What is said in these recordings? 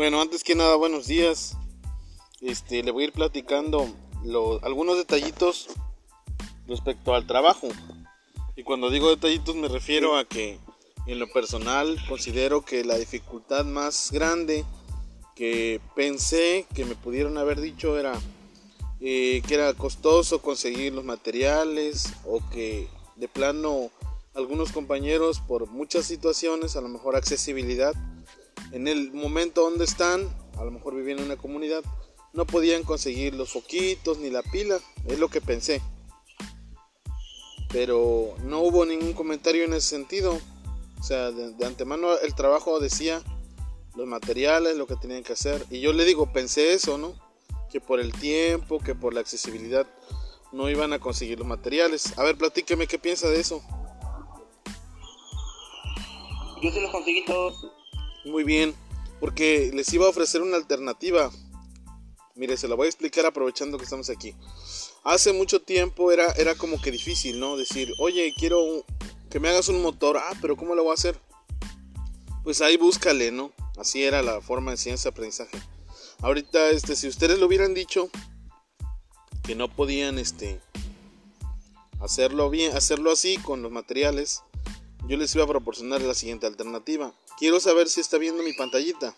Bueno, antes que nada, buenos días. Este, le voy a ir platicando algunos detallitos respecto al trabajo. Y cuando digo detallitos me refiero a que en lo personal considero que la dificultad más grande que pensé que me pudieron haber dicho era eh, que era costoso conseguir los materiales o que de plano algunos compañeros por muchas situaciones, a lo mejor accesibilidad, en el momento donde están, a lo mejor vivían en una comunidad, no podían conseguir los foquitos ni la pila, es lo que pensé. Pero no hubo ningún comentario en ese sentido. O sea, de, antemano el trabajo decía los materiales, lo que tenían que hacer. Y yo le digo, pensé eso, ¿no? Que por el tiempo, que por la accesibilidad no iban a conseguir los materiales. A ver, platíqueme qué piensa de eso. Yo se los conseguí todos. Muy bien, porque les iba a ofrecer una alternativa. Mire, se la voy a explicar aprovechando que estamos aquí. Hace mucho tiempo era, era como que difícil, ¿no? Decir, oye, quiero que me hagas un motor. Ah, pero ¿cómo lo voy a hacer? Pues ahí búscale, ¿no? Así era la forma de ciencia-aprendizaje. Ahorita, este, si ustedes lo hubieran dicho que no podían, este, hacerlo bien, hacerlo así con los materiales, yo les iba a proporcionar la siguiente alternativa. Quiero saber si está viendo mi pantallita.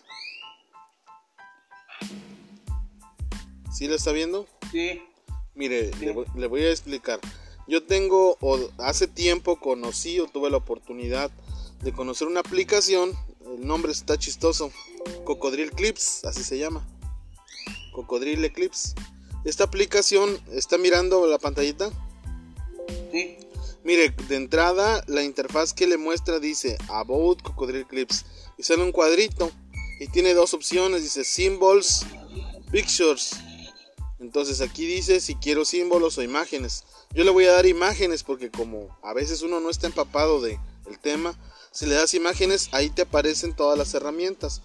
¿Sí la está viendo? Sí. Mire, Le, voy a explicar. Yo tengo, o hace tiempo conocí o tuve la oportunidad de conocer una aplicación. El nombre está chistoso. Cocodril Clips, así se llama. Cocodril Eclipse. Esta aplicación, ¿está mirando la pantallita? Sí. Mire, de entrada la interfaz que le muestra dice About Cocodril Clips y sale un cuadrito y tiene dos opciones, dice Symbols, Pictures. Entonces aquí dice si quiero símbolos o imágenes. Yo le voy a dar imágenes porque como a veces uno no está empapado de el tema, si le das imágenes ahí te aparecen todas las herramientas.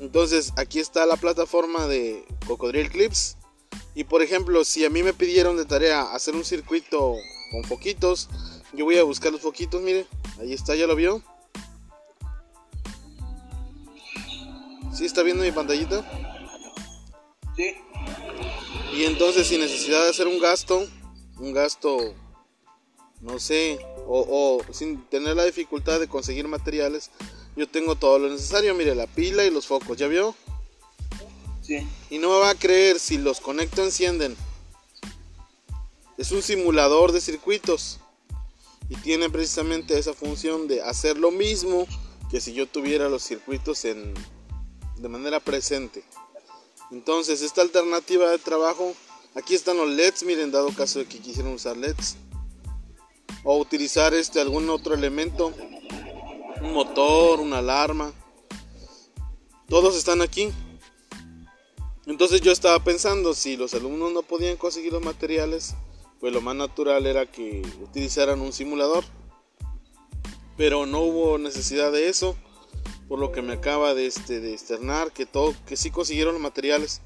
Entonces aquí está la plataforma de Cocodril Clips. Y por ejemplo, si a mí me pidieron de tarea hacer un circuito con foquitos. Yo voy a buscar los foquitos, mire. Ahí está, ¿ya lo vio? ¿Sí está viendo mi pantallita? Sí. Y entonces sin necesidad de hacer un gasto, un gasto, no sé, o, o sin tener la dificultad de conseguir materiales, yo tengo todo lo necesario, mire, la pila y los focos, ¿ya vio? Sí. Y no me va a creer si los conecto encienden. Es un simulador de circuitos y tiene precisamente esa función de hacer lo mismo que si yo tuviera los circuitos en, de manera presente. Entonces, esta alternativa de trabajo, aquí están los LEDs, miren, dado caso de que quisieran usar LEDs o utilizar este algún otro elemento, un motor, una alarma. Todos están aquí. Entonces yo estaba pensando si los alumnos no podían conseguir los materiales, pues lo más natural era que utilizaran un simulador. Pero no hubo necesidad de eso, por lo que me acaba de, este, de externar que, todo, que sí consiguieron los materiales.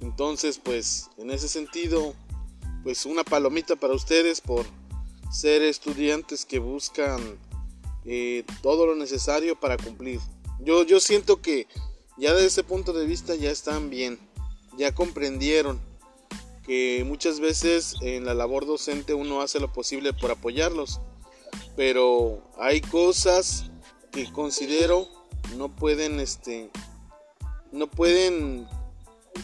Entonces, pues en ese sentido, pues una palomita para ustedes por ser estudiantes que buscan eh, todo lo necesario para cumplir. Yo, yo siento que ya desde ese punto de vista ya están bien, ya comprendieron que muchas veces en la labor docente uno hace lo posible por apoyarlos, pero hay cosas que considero no pueden, este, no pueden,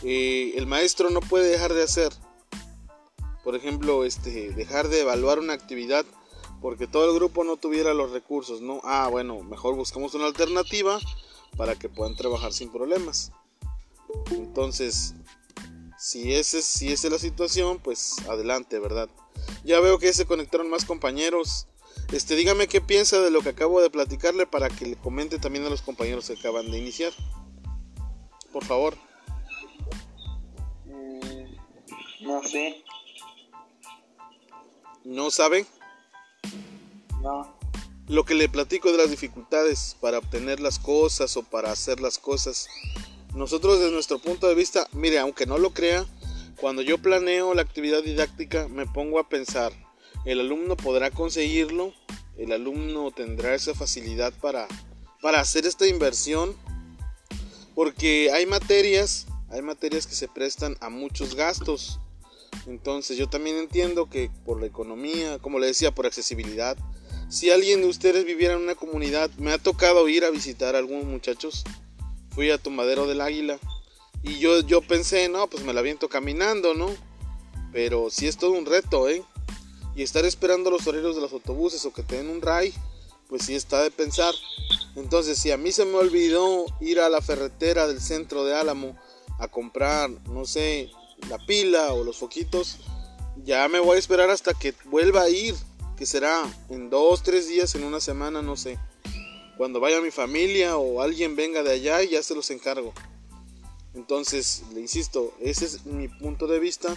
eh, el maestro no puede dejar de hacer. Por ejemplo, este, dejar de evaluar una actividad porque todo el grupo no tuviera los recursos, ¿no? Ah, bueno, mejor buscamos una alternativa para que puedan trabajar sin problemas. Entonces, si ese si esa es la situación, pues adelante, ¿verdad? Ya veo que se conectaron más compañeros. Este, dígame qué piensa de lo que acabo de platicarle para que le comente también a los compañeros que acaban de iniciar. Por favor. Mm, no sé. ¿No sabe? No. Lo que le platico de las dificultades para obtener las cosas o para hacer las cosas nosotros desde nuestro punto de vista, mire, aunque no lo crea, cuando yo planeo la actividad didáctica me pongo a pensar, el alumno podrá conseguirlo, el alumno tendrá esa facilidad para, para hacer esta inversión. Porque hay materias, hay materias que se prestan a muchos gastos. Entonces yo también entiendo que por la economía, como le decía, por accesibilidad, si alguien de ustedes viviera en una comunidad, me ha tocado ir a visitar a algunos muchachos, fui a Tomadero del Águila y yo, yo pensé, no, pues me la viento caminando, ¿no? Pero sí es todo un reto, ¿eh? Y estar esperando los horarios de los autobuses o que te den un ray, pues sí está de pensar. Entonces, si a mí se me olvidó ir a la ferretera del centro de Álamo a comprar, no sé, la pila o los foquitos, ya me voy a esperar hasta que vuelva a ir, que será en dos, tres días, en una semana, no sé. Cuando vaya mi familia o alguien venga de allá, ya se los encargo. Entonces, le insisto, ese es mi punto de vista.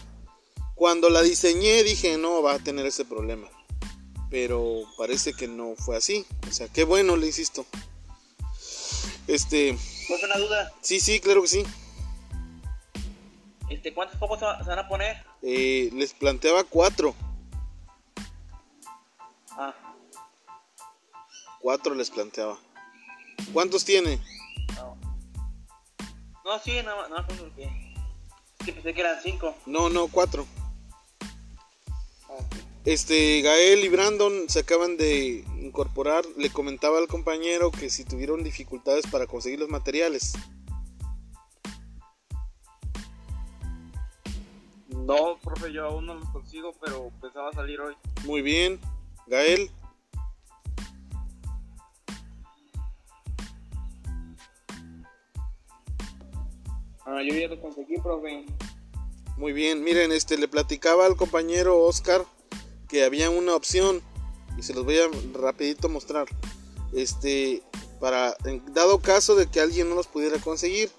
Cuando la diseñé dije, no va a tener ese problema. Pero parece que no fue así. O sea, qué bueno, le insisto. Este... ¿Pues una duda? Sí, sí, claro que sí. Este, ¿Cuántos focos se van a poner? Eh, les planteaba cuatro. Cuatro les planteaba. ¿Cuántos tiene? No. No, sí, no, no, porque... Sí, pensé que eran cinco. No, no, cuatro. Ah, Este, Gael y Brandon se acaban de incorporar. Le comentaba al compañero que si tuvieron dificultades para conseguir los materiales. No, profe, yo aún no los consigo, pero pensaba salir hoy. Muy bien. Gael, Ah, yo ya los conseguí, profe. muy bien. Miren, este le platicaba al compañero Oscar que había una opción y se los voy a rapidito mostrar. Este, para dado caso de que alguien no los pudiera conseguir.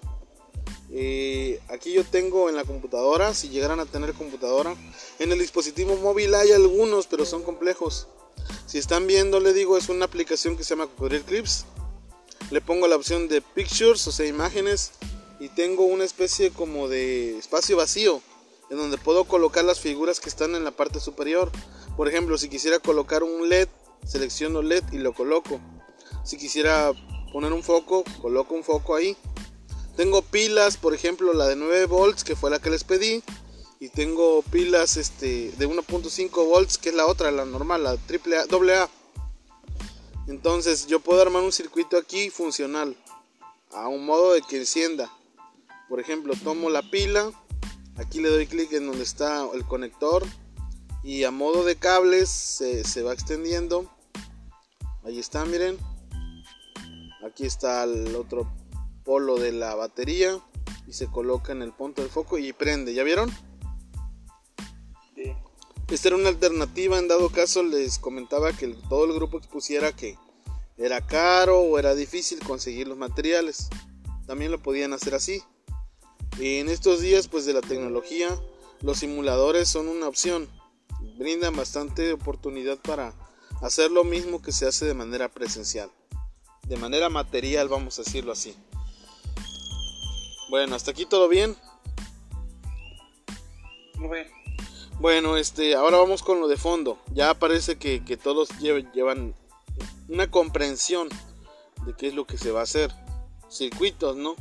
Eh, aquí yo tengo en la computadora, si llegaran a tener computadora. En el dispositivo móvil hay algunos, pero son complejos. Si están viendo, le digo, es una aplicación que se llama Cocodril Clips. Le pongo la opción de Pictures, o sea, imágenes. Y tengo una especie como de espacio vacío, en donde puedo colocar las figuras que están en la parte superior. Por ejemplo, si quisiera colocar un LED, selecciono LED y lo coloco. Si quisiera poner un foco, coloco un foco ahí. Tengo pilas, por ejemplo, la de 9 volts, que fue la que les pedí. Y tengo pilas este, de 1.5 volts, que es la otra, la normal, la triple A, doble A. Entonces yo puedo armar un circuito aquí funcional. A un modo de que encienda. Por ejemplo, tomo la pila. Aquí le doy clic en donde está el conector. Y a modo de cables se, se va extendiendo. Ahí está, miren. Aquí está el otro polo de la batería y se coloca en el punto del foco y prende. ¿Ya vieron? Sí. Esta era una alternativa. En dado caso, les comentaba que todo el grupo expusiera que era caro o era difícil conseguir los materiales. También lo podían hacer así. Y en estos días, pues de la tecnología, los simuladores son una opción. Brindan bastante oportunidad para hacer lo mismo que se hace de manera presencial. De manera material, vamos a decirlo así. Bueno, hasta aquí todo bien. Bueno, este, ahora vamos con lo de fondo. Ya parece que, que todos lle- llevan una comprensión de qué es lo que se va a hacer. Circuitos, ¿no?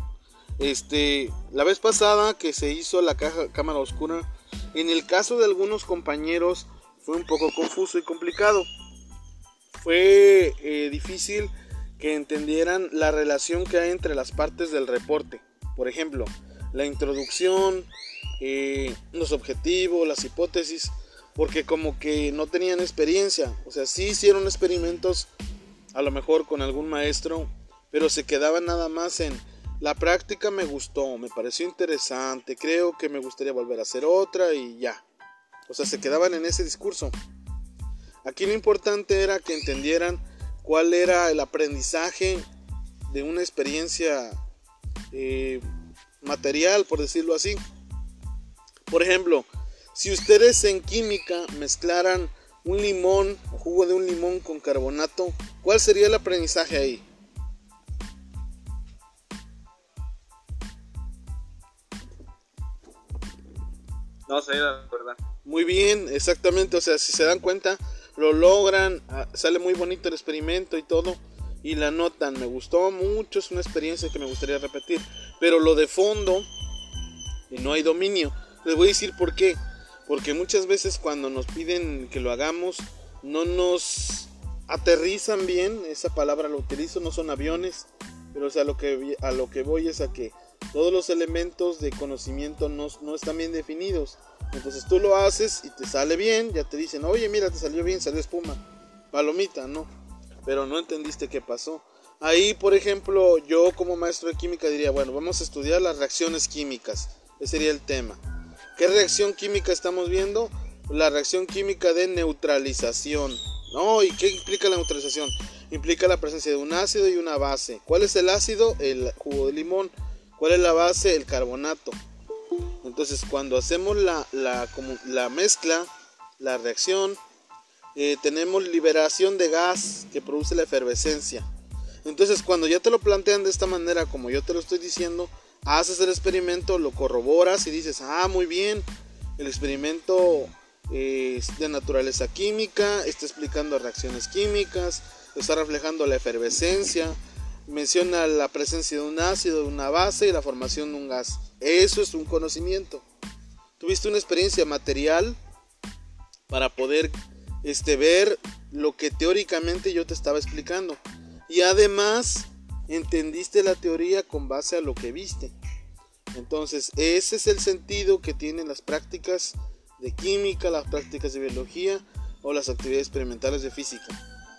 Este, la vez pasada que se hizo la caja, cámara oscura, en el caso de algunos compañeros fue un poco confuso y complicado. Fue eh, difícil que entendieran la relación que hay entre las partes del reporte. Por ejemplo, la introducción, eh, los objetivos, las hipótesis, porque como que no tenían experiencia. O sea, sí hicieron experimentos, a lo mejor con algún maestro, pero se quedaban nada más en la práctica me gustó, me pareció interesante, creo que me gustaría volver a hacer otra y ya. O sea, se quedaban en ese discurso. Aquí lo importante era que entendieran cuál era el aprendizaje de una experiencia eh, material, por decirlo así. Por ejemplo, si ustedes en química mezclaran un limón jugo de un limón con carbonato, ¿cuál sería el aprendizaje ahí? No sé, la verdad. Muy bien, exactamente. O sea, si se dan cuenta, lo logran, ah, sale muy bonito el experimento y todo. y la notan. Me gustó mucho, es una experiencia que me gustaría repetir. Pero lo de fondo, y no hay dominio. Les voy a decir por qué. Porque muchas veces cuando nos piden que lo hagamos, no nos aterrizan bien. Esa palabra lo utilizo, no son aviones. Pero o sea, lo que, a lo que voy es a que todos los elementos de conocimiento no, no están bien definidos. Entonces tú lo haces y te sale bien, ya te dicen, oye, mira, te salió bien, salió espuma, palomita, ¿no? Pero no entendiste qué pasó. Ahí, por ejemplo, yo como maestro de química diría, bueno, vamos a estudiar las reacciones químicas. Ese sería el tema. ¿Qué reacción química estamos viendo? La reacción química de neutralización. ¿No? ¿Y qué implica la neutralización? Implica la presencia de un ácido y una base. ¿Cuál es el ácido? El jugo de limón. ¿Cuál es la base? El carbonato. Entonces, cuando hacemos la, la, mezcla, la reacción, eh, tenemos liberación de gas que produce la efervescencia. Entonces, cuando ya te lo plantean de esta manera, como yo te lo estoy diciendo, haces el experimento, lo corroboras y dices, ah, muy bien, el experimento eh, es de naturaleza química, está explicando reacciones químicas, está reflejando la efervescencia, menciona la presencia de un ácido, de una base y la formación de un gas. Eso es un conocimiento. Tuviste una experiencia material para poder este, ver lo que teóricamente yo te estaba explicando. Y además entendiste la teoría con base a lo que viste. Entonces, ese es el sentido que tienen las prácticas de química, las prácticas de biología o las actividades experimentales de física.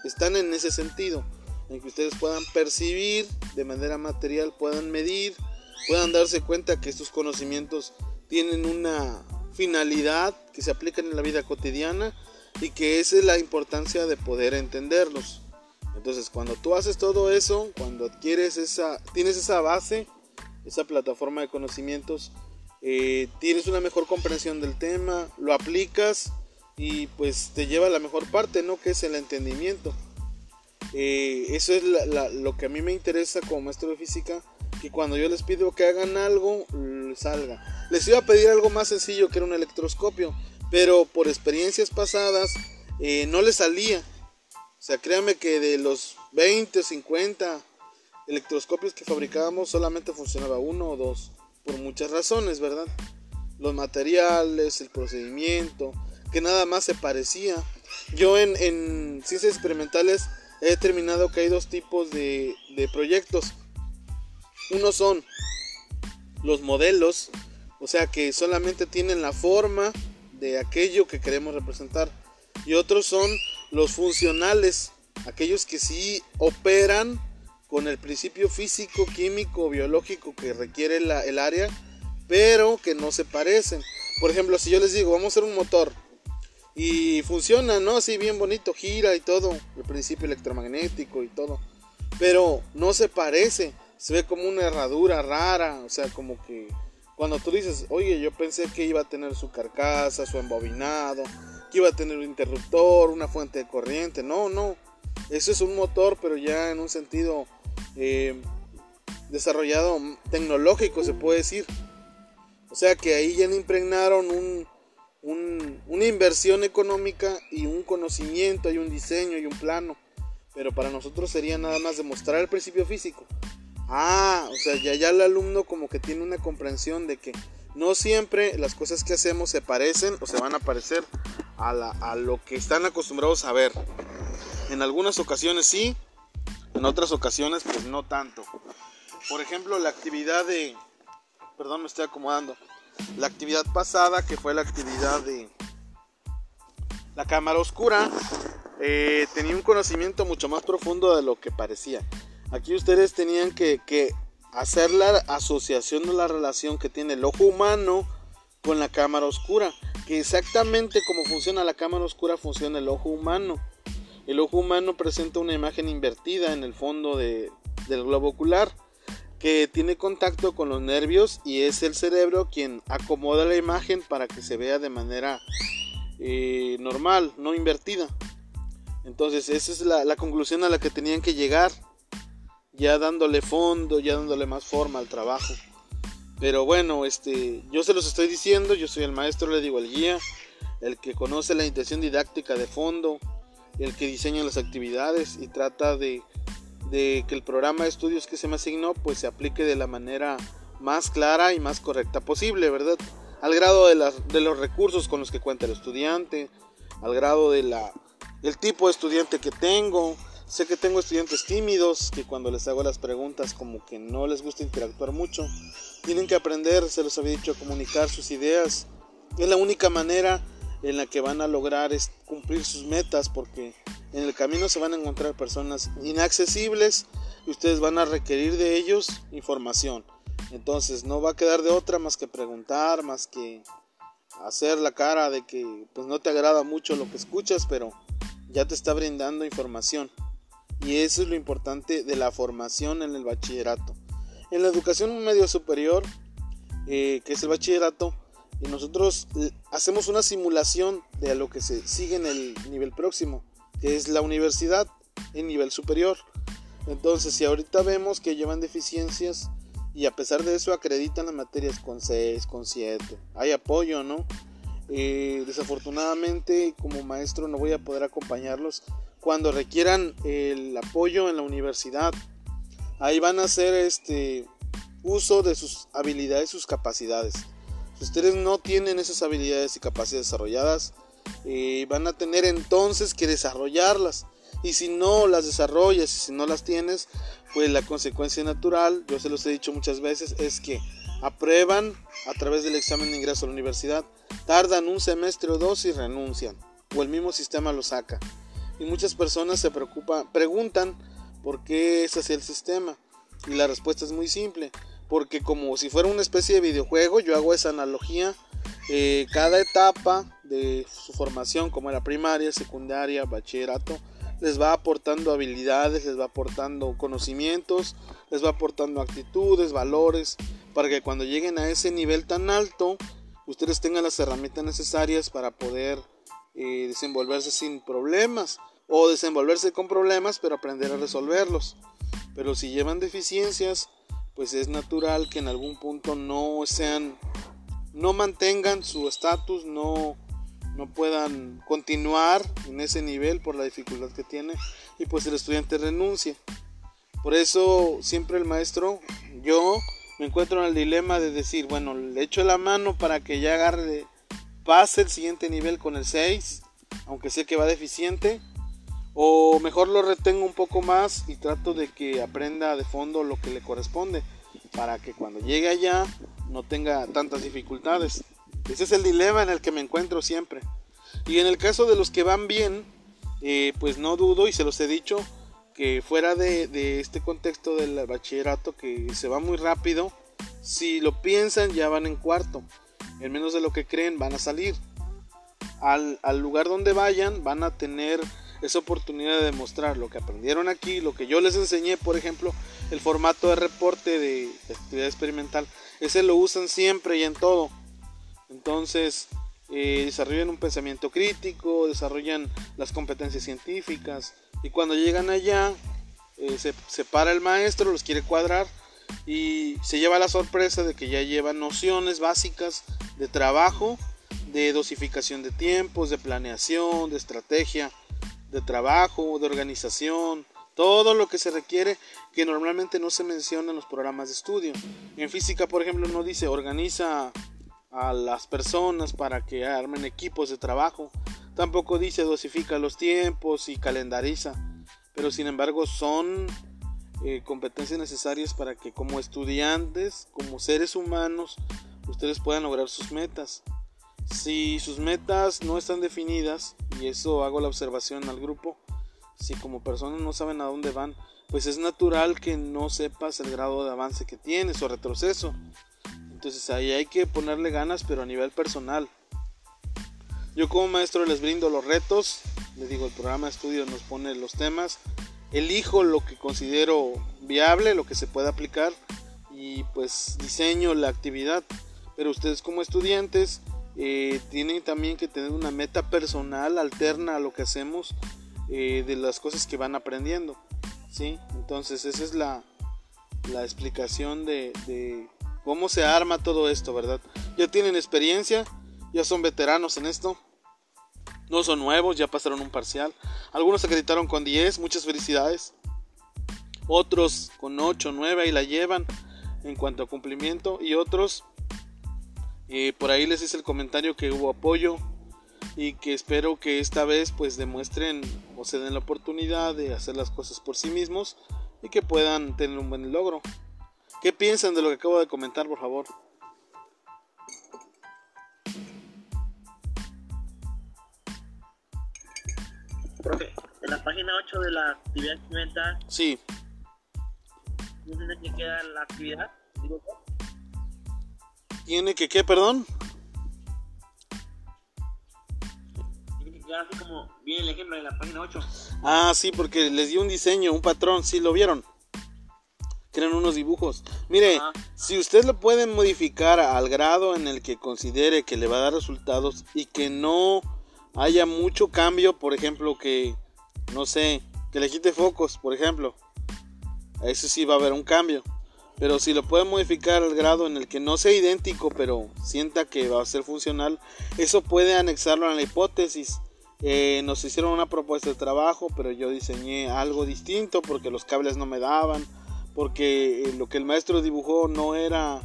Están en ese sentido, en que ustedes puedan percibir de manera material, puedan medir, puedan darse cuenta que estos conocimientos tienen una finalidad que se aplican en la vida cotidiana y que esa es la importancia de poder entenderlos. Entonces, cuando tú haces todo eso, cuando adquieres esa, tienes esa base, esa plataforma de conocimientos, eh, tienes una mejor comprensión del tema, lo aplicas y pues te lleva a la mejor parte, ¿no? Que es el entendimiento. Eh, eso es lo que a mí me interesa como maestro de física, que cuando yo les pido que hagan algo, salga. Les iba a pedir algo más sencillo que era un electroscopio, pero por experiencias pasadas eh, no les salía. O sea, créanme que de los 20 o 50 electroscopios que fabricábamos solamente funcionaba uno o dos, por muchas razones, ¿verdad? Los materiales, el procedimiento, que nada más se parecía. Yo en ciencias experimentales he determinado que hay dos tipos de, de proyectos. Uno son los modelos, o sea que solamente tienen la forma de aquello que queremos representar. Y otros son los funcionales, aquellos que sí operan con el principio físico, químico, biológico que requiere el área, pero que no se parecen. Por ejemplo, si yo les digo, vamos a hacer un motor y funciona, ¿no? Así bien bonito, gira y todo, el principio electromagnético y todo, pero no se parece, se ve como una herradura rara, o sea, como que cuando tú dices, oye, yo pensé que iba a tener su carcasa, su embobinado, que iba a tener un interruptor, una fuente de corriente. No, no. Eso es un motor, pero ya en un sentido eh, desarrollado tecnológico, se puede decir. O sea que ahí ya impregnaron un, una inversión económica y un conocimiento, y un diseño y un plano. Pero para nosotros sería nada más demostrar el principio físico. Ah, o sea, ya, ya el alumno como que tiene una comprensión de que no siempre las cosas que hacemos se parecen o se van a parecer a, lo que están acostumbrados a ver. En algunas ocasiones sí, en otras ocasiones pues no tanto. Por ejemplo, la actividad de... Perdón, me estoy acomodando. La actividad pasada, que fue la actividad de la cámara oscura, eh, tenía un conocimiento mucho más profundo de lo que parecía. Aquí ustedes tenían que, hacer la asociación de la relación que tiene el ojo humano con la cámara oscura que exactamente como funciona la cámara oscura funciona el ojo humano. El ojo humano presenta una imagen invertida en el fondo del globo ocular que tiene contacto con los nervios y es el cerebro quien acomoda la imagen para que se vea de manera eh, normal, no invertida. Entonces esa es la, la conclusión a la que tenían que llegar, ya dándole fondo, ya dándole más forma al trabajo. Pero bueno, este, yo se los estoy diciendo, yo soy el maestro, le digo el guía, el que conoce la intención didáctica de fondo, el que diseña las actividades y trata de, de que el programa de estudios que se me asignó pues se aplique de la manera más clara y más correcta posible, ¿verdad? Al grado de, de los recursos con los que cuenta el estudiante, al grado de la, del tipo de estudiante que tengo. Sé que tengo estudiantes tímidos que cuando les hago las preguntas como que no les gusta interactuar mucho. Tienen que aprender, se los había dicho, a comunicar sus ideas. Es la única manera en la que van a lograr cumplir sus metas porque en el camino se van a encontrar personas inaccesibles y ustedes van a requerir de ellos información. Entonces no va a quedar de otra más que preguntar, más que hacer la cara de que pues no te agrada mucho lo que escuchas, pero ya te está brindando información. Y eso es lo importante de la formación en el bachillerato. En la educación medio superior, eh, que es el bachillerato, y nosotros eh, hacemos una simulación de lo que se sigue en el nivel próximo, que es la universidad en nivel superior. Entonces, si ahorita vemos que llevan deficiencias y a pesar de eso acreditan las materias con 6, con 7, hay apoyo, ¿no? Eh, desafortunadamente, como maestro, no voy a poder acompañarlos cuando requieran el apoyo en la universidad. Ahí van a hacer este uso de sus habilidades, sus capacidades. Si ustedes no tienen esas habilidades y capacidades desarrolladas, eh, van a tener entonces que desarrollarlas. Y si no las desarrollas y si no las tienes, pues la consecuencia natural, yo se los he dicho muchas veces, es que aprueban a través del examen de ingreso a la universidad, tardan un semestre o dos y renuncian, o el mismo sistema lo saca. Y muchas personas se preocupan, preguntan por qué es así el sistema. Y la respuesta es muy simple, porque como si fuera una especie de videojuego, yo hago esa analogía, eh, cada etapa de su formación, como era primaria, secundaria, bachillerato, les va aportando habilidades, les va aportando conocimientos, les va aportando actitudes, valores, para que cuando lleguen a ese nivel tan alto, ustedes tengan las herramientas necesarias para poder eh, desenvolverse sin problemas o desenvolverse con problemas pero aprender a resolverlos. Pero si llevan deficiencias, pues es natural que en algún punto no sean, no mantengan su estatus, no, no puedan continuar en ese nivel por la dificultad que tiene y pues el estudiante renuncie. Por eso siempre el maestro, yo me encuentro en el dilema de decir, bueno, le echo la mano para que ya agarre pase el siguiente nivel con el 6, aunque sé que va deficiente, o mejor lo retengo un poco más y trato de que aprenda de fondo lo que le corresponde, para que cuando llegue allá no tenga tantas dificultades. Ese es el dilema en el que me encuentro siempre. Y en el caso de los que van bien, eh, pues no dudo y se los he dicho que fuera de, de este contexto del bachillerato que se va muy rápido, si lo piensan ya van en cuarto en menos de lo que creen van a salir. Al, lugar donde vayan van a tener esa oportunidad de demostrar lo que aprendieron aquí, lo que yo les enseñé, por ejemplo, el formato de reporte de, actividad experimental, ese lo usan siempre y en todo. Entonces, eh, desarrollan un pensamiento crítico, desarrollan las competencias científicas y cuando llegan allá, eh, se, se para el maestro, los quiere cuadrar y se lleva la sorpresa de que ya llevan nociones básicas de trabajo, de dosificación de tiempos, de planeación, de estrategia, de trabajo, de organización, todo lo que se requiere que normalmente no se menciona en los programas de estudio. En física, por ejemplo, no dice organiza a las personas para que armen equipos de trabajo. Tampoco dice dosifica los tiempos y calendariza. Pero sin embargo son eh, competencias necesarias para que como estudiantes, como seres humanos, ustedes puedan lograr sus metas. Si sus metas no están definidas, y eso hago la observación al grupo, si como personas no saben a dónde van, pues es natural que no sepas el grado de avance que tienes o retroceso. Entonces ahí hay que ponerle ganas, pero a nivel personal. Yo como maestro les brindo los retos, les digo, el programa de estudio nos pone los temas, elijo lo que considero viable, lo que se puede aplicar y pues diseño la actividad. Pero ustedes como estudiantes eh, tienen también que tener una meta personal alterna a lo que hacemos eh, de las cosas que van aprendiendo. ¿sí? Entonces esa es la, la explicación de, de cómo se arma todo esto, ¿verdad? Ya tienen experiencia, ya son veteranos en esto. No son nuevos, ya pasaron un parcial. Algunos acreditaron con 10, muchas felicidades. otros con 8, 9 y la llevan en cuanto a cumplimiento y otros eh, por ahí les hice el comentario que hubo apoyo y que espero que esta vez pues demuestren o se den la oportunidad de hacer las cosas por sí mismos y que puedan tener un buen logro. ¿Qué piensan de lo que acabo de comentar, por favor? Profe, en la página 8 de la actividad experimental, Sí, ¿dónde que queda la actividad? Digo, tiene que qué, perdón. así como viene el ejemplo en la página 8. Ah, sí, porque les di un diseño, un patrón, sí lo vieron. Eran unos dibujos. Mire, Ajá. si usted lo puede modificar al grado en el que considere que le va a dar resultados y que no haya mucho cambio, por ejemplo, que no sé, que le quite focos, por ejemplo. Eso sí va a haber un cambio. Pero si lo puede modificar al grado en el que no sea idéntico, pero sienta que va a ser funcional, eso puede anexarlo a la hipótesis. Eh, nos hicieron una propuesta de trabajo, pero yo diseñé algo distinto porque los cables no me daban, porque eh, lo que el maestro dibujó no era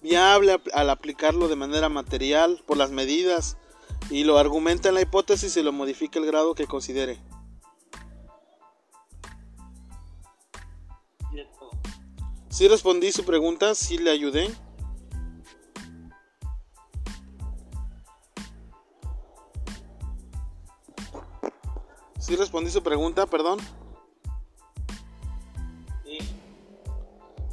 viable al aplicarlo de manera material por las medidas y lo argumenta en la hipótesis y lo modifica el grado que considere. Si respondí su pregunta, si le ayudé. Si respondí su pregunta, perdón.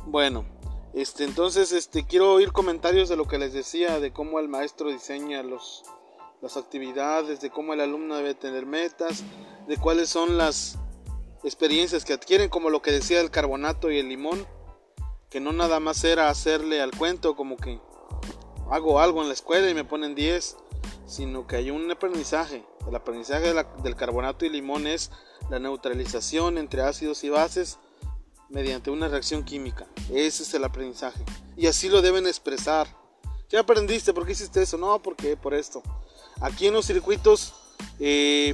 Bueno, este entonces este quiero oír comentarios de lo que les decía de cómo el maestro diseña los las actividades, de cómo el alumno debe tener metas, de cuáles son las experiencias que adquieren, como lo que decía el carbonato y el limón, que no nada más era hacerle al cuento como que hago algo en la escuela y me ponen 10, sino que hay un aprendizaje. El aprendizaje del carbonato y limón es la neutralización entre ácidos y bases mediante una reacción química. Ese es el aprendizaje. Y así lo deben expresar. ¿Qué aprendiste? ¿Por qué hiciste eso? No, porque por esto. Aquí en los circuitos, eh,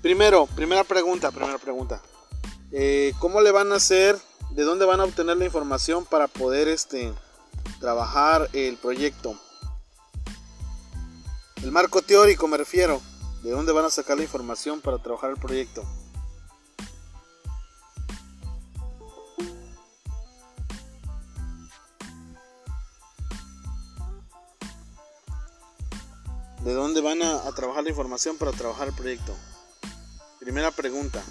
primero, primera pregunta, primera pregunta. Eh, ¿Cómo le van a hacer? ¿De dónde van a obtener la información para poder este, trabajar el proyecto? El marco teórico me refiero. ¿De dónde van a sacar la información para trabajar el proyecto? ¿De dónde van a, a trabajar la información para trabajar el proyecto? Primera pregunta.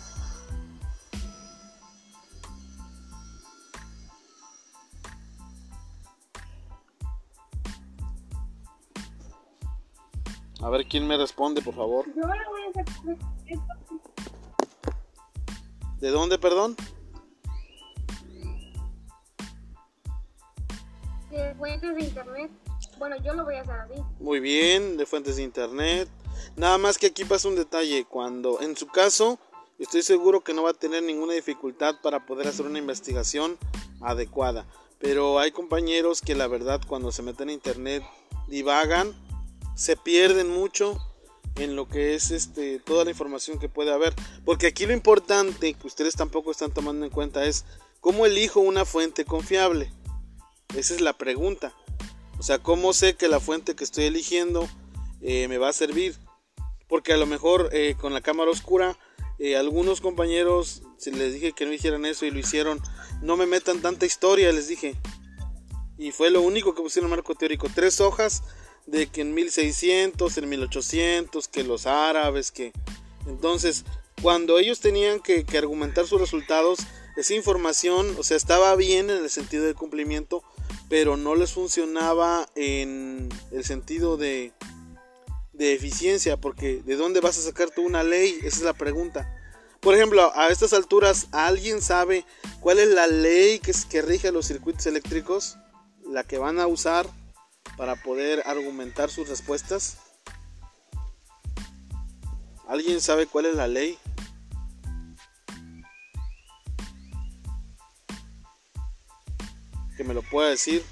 A ver quién me responde, por favor. Yo ahora voy a hacer esto ¿De dónde, perdón? de fuentes de internet. Bueno, yo lo voy a hacer así. Muy bien, de fuentes de internet. Nada más que aquí pasa un detalle. Cuando, en su caso, estoy seguro que no va a tener ninguna dificultad para poder hacer una investigación adecuada. Pero hay compañeros que la verdad cuando se meten a internet divagan, se pierden mucho en lo que es este toda la información que puede haber. Porque aquí lo importante que ustedes tampoco están tomando en cuenta es cómo elijo una fuente confiable. Esa es la pregunta. O sea, ¿cómo sé que la fuente que estoy eligiendo eh, me va a servir? Porque a lo mejor eh, con la cámara oscura, eh, algunos compañeros, si les dije que no hicieran eso y lo hicieron, no me metan tanta historia, les dije. Y fue lo único que pusieron marco teórico. Tres hojas de que en 1600, en 1800, que los árabes, que... Entonces, cuando ellos tenían que, que argumentar sus resultados, esa información, o sea, estaba bien en el sentido de cumplimiento, pero no les funcionaba en el sentido de, de eficiencia, porque ¿de dónde vas a sacar tú una ley? Esa es la pregunta. Por ejemplo, a estas alturas, ¿alguien sabe cuál es la ley que, que rige los circuitos eléctricos? La que van a usar para poder argumentar sus respuestas. ¿Alguien sabe cuál es la ley? Que me lo pueda decir.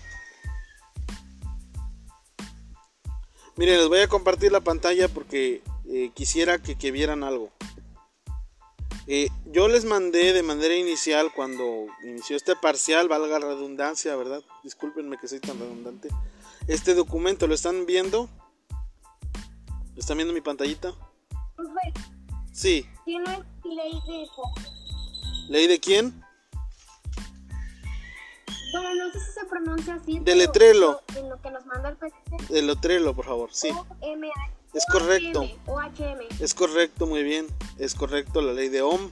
Miren, les voy a compartir la pantalla porque eh, quisiera que, vieran algo. Eh, yo les mandé de manera inicial cuando inició este parcial, valga la redundancia, ¿verdad? Discúlpenme que soy tan redundante. Este documento, ¿lo están viendo? ¿Lo están viendo mi pantallita? Sí. ¿tiene ley de? ¿Ley de quién? Bueno, no sé si se pronuncia así. Deletrelo. En lo que nos manda el PDF. El Otrelo, por favor. Sí. Es correcto. Es correcto, muy bien. Es correcto la ley de Ohm.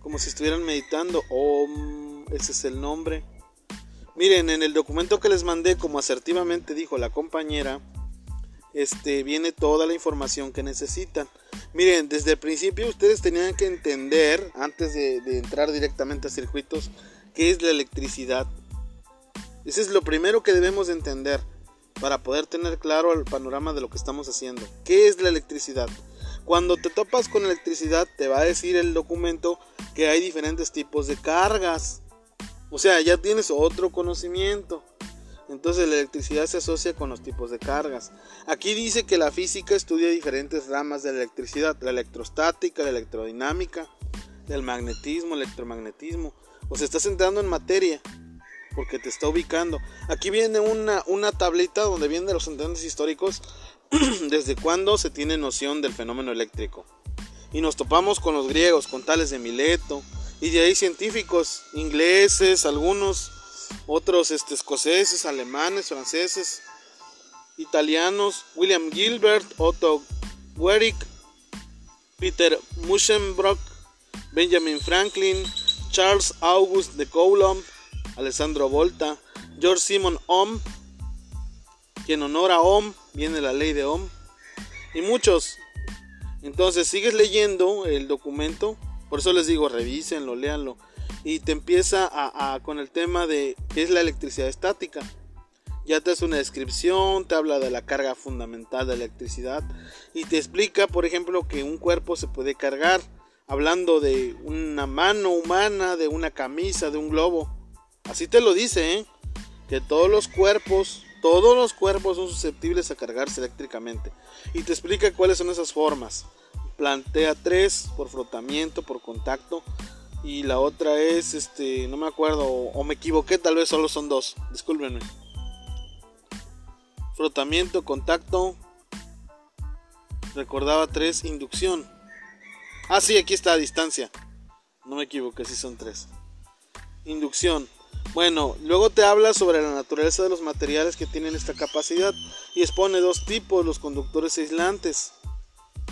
Como si estuvieran meditando. Ohm, ese es el nombre. Miren, en el documento que les mandé, como asertivamente dijo la compañera, este viene toda la información que necesitan. Miren, desde el principio ustedes tenían que entender, antes de, entrar directamente a circuitos, qué es la electricidad. Ese es lo primero que debemos de entender para poder tener claro el panorama de lo que estamos haciendo. ¿Qué es la electricidad? Cuando te topas con electricidad te va a decir el documento que hay diferentes tipos de cargas. O sea, ya tienes otro conocimiento. Entonces la electricidad se asocia con los tipos de cargas. Aquí dice que la física estudia diferentes ramas de la electricidad, la electrostática, la electrodinámica, el magnetismo, el electromagnetismo. O sea, estás entrando en materia porque te está ubicando. Aquí viene una, una tablita donde vienen los antecedentes históricos desde cuándo se tiene noción del fenómeno eléctrico. Y nos topamos con los griegos, con tales de Mileto, y de ahí científicos ingleses, algunos, otros este, escoceses, alemanes, franceses, italianos, William Gilbert, Otto Guerick, Peter Muschenbrock, Benjamin Franklin, Charles August de Coulomb, Alessandro Volta, George Simon Ohm, quien honora a Ohm, viene la ley de Ohm, y muchos. Entonces sigues leyendo el documento, por eso les digo, revísenlo, léanlo, y te empieza con el tema de qué es la electricidad estática. Ya te hace una descripción, te habla de la carga fundamental de la electricidad y te explica, por ejemplo, que un cuerpo se puede cargar, hablando de una mano humana, de una camisa, de un globo. Así te lo dice, ¿eh? que todos los cuerpos, todos los cuerpos son susceptibles a cargarse eléctricamente. Y te explica cuáles son esas formas. Plantea tres por frotamiento, por contacto. Y la otra es, este, no me acuerdo, o, me equivoqué, tal vez solo son dos. Discúlpenme. Frotamiento, contacto. Recordaba tres, inducción. Ah, sí, aquí está distancia. No me equivoqué, sí son tres. Inducción. Bueno, luego te habla sobre la naturaleza de los materiales que tienen esta capacidad y expone dos tipos, los conductores aislantes.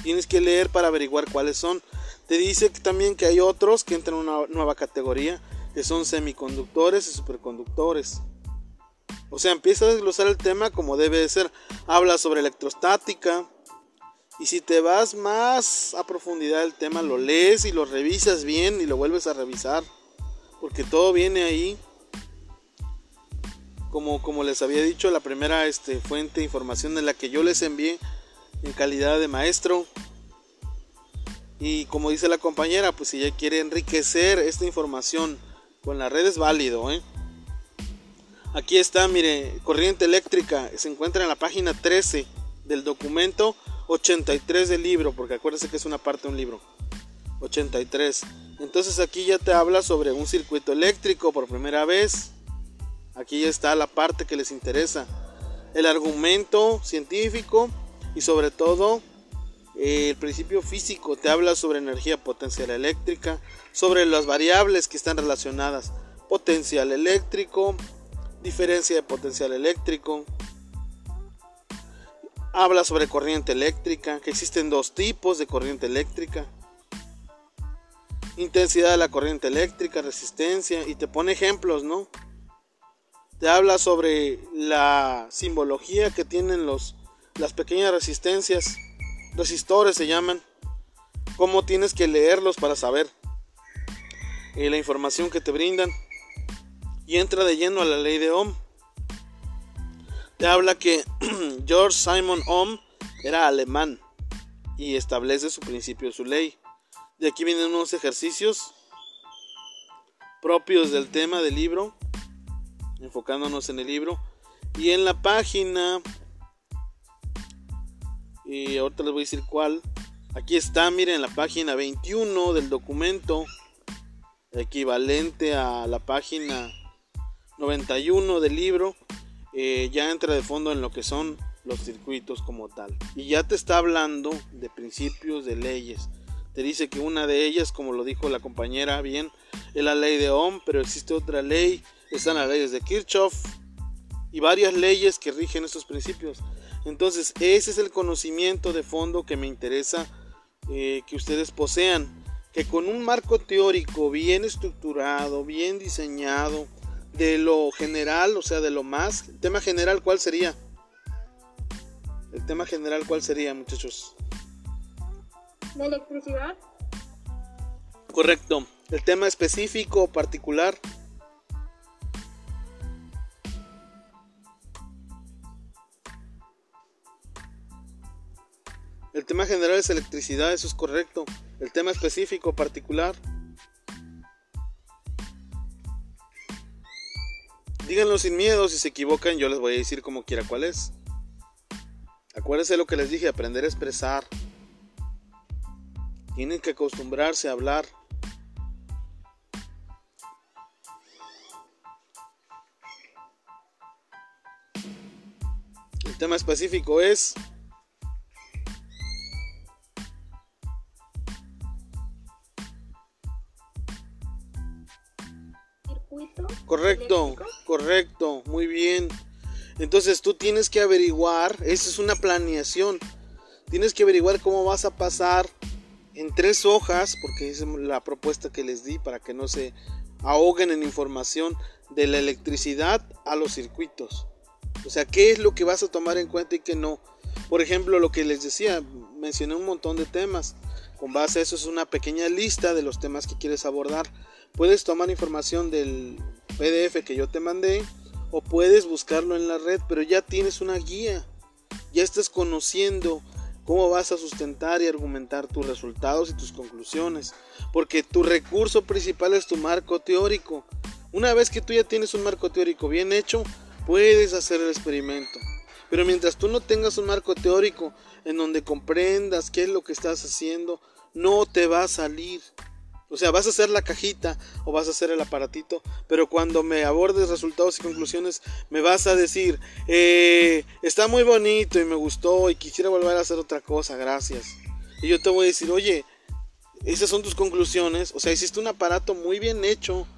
Tienes que leer para averiguar cuáles son. Te dice también que hay otros que entran en una nueva categoría, que son semiconductores y superconductores. O sea, empieza a desglosar el tema como debe de ser. Habla sobre electrostática. Y si te vas más a profundidad del tema, lo lees y lo revisas bien y lo vuelves a revisar. Porque todo viene ahí. Como, como les había dicho, la primera este, fuente de información en la que yo les envié en calidad de maestro. Y como dice la compañera, pues si ella quiere enriquecer esta información con la red es válido. ¿eh? Aquí está, mire, corriente eléctrica. Se encuentra en la página 13 del documento 83 del libro, porque acuérdense que es una parte de un libro. 83. Entonces aquí ya te habla sobre un circuito eléctrico por primera vez. Aquí ya está la parte que les interesa. El argumento científico y sobre todo eh, el principio físico te habla sobre energía potencial eléctrica, sobre las variables que están relacionadas. Potencial eléctrico, diferencia de potencial eléctrico. Habla sobre corriente eléctrica, que existen dos tipos de corriente eléctrica. Intensidad de la corriente eléctrica, resistencia, y te pone ejemplos, ¿no? Te habla sobre la simbología que tienen los, las pequeñas resistencias, resistores se llaman, cómo tienes que leerlos para saber eh, la información que te brindan y entra de lleno a la ley de Ohm. Te habla que George Simon Ohm era alemán y establece su principio, su ley. De aquí vienen unos ejercicios propios del tema del libro, enfocándonos en el libro. Y en la página, y ahorita les voy a decir cuál, Aquí está, miren, la página 21 del documento, equivalente a la página 91 del libro, eh, ya entra de fondo en lo que son los circuitos como tal. Y ya te está hablando de principios de leyes. Te dice que una de ellas, como lo dijo la compañera bien, es la ley de Ohm, pero existe otra ley, están las leyes de Kirchhoff y varias leyes que rigen estos principios. Entonces, ese es el conocimiento de fondo que me interesa eh, que ustedes posean. Que con un marco teórico bien estructurado, bien diseñado, de lo general, o sea, de lo más. El tema general, ¿cuál sería? El tema general, ¿cuál sería, muchachos? ¿De electricidad? Correcto. El tema específico o particular. El tema general es electricidad, eso es correcto. El tema específico particular. Díganlo sin miedo, si se equivocan yo les voy a decir como quiera cuál es. Acuérdense lo que les dije, aprender a expresar. Tienen que acostumbrarse a hablar. El tema específico es Correcto, correcto, muy bien. Entonces tú tienes que averiguar, esa es una planeación. Tienes que averiguar cómo vas a pasar en tres hojas, porque es la propuesta que les di para que no se ahoguen en información de la electricidad a los circuitos. O sea, qué es lo que vas a tomar en cuenta y qué no. Por ejemplo, lo que les decía, mencioné un montón de temas. Con base a eso es una pequeña lista de los temas que quieres abordar. Puedes tomar información del PDF que yo te mandé o puedes buscarlo en la red, pero ya tienes una guía. Ya estás conociendo cómo vas a sustentar y argumentar tus resultados y tus conclusiones, porque tu recurso principal es tu marco teórico. Una vez que tú ya tienes un marco teórico bien hecho, puedes hacer el experimento. Pero mientras tú no tengas un marco teórico en donde comprendas qué es lo que estás haciendo, no te va a salir. O sea, vas a hacer la cajita o vas a hacer el aparatito, pero cuando me abordes resultados y conclusiones, me vas a decir, eh, está muy bonito y me gustó y quisiera volver a hacer otra cosa, gracias. Y yo te voy a decir, oye, esas son tus conclusiones. O sea, hiciste un aparato muy bien hecho,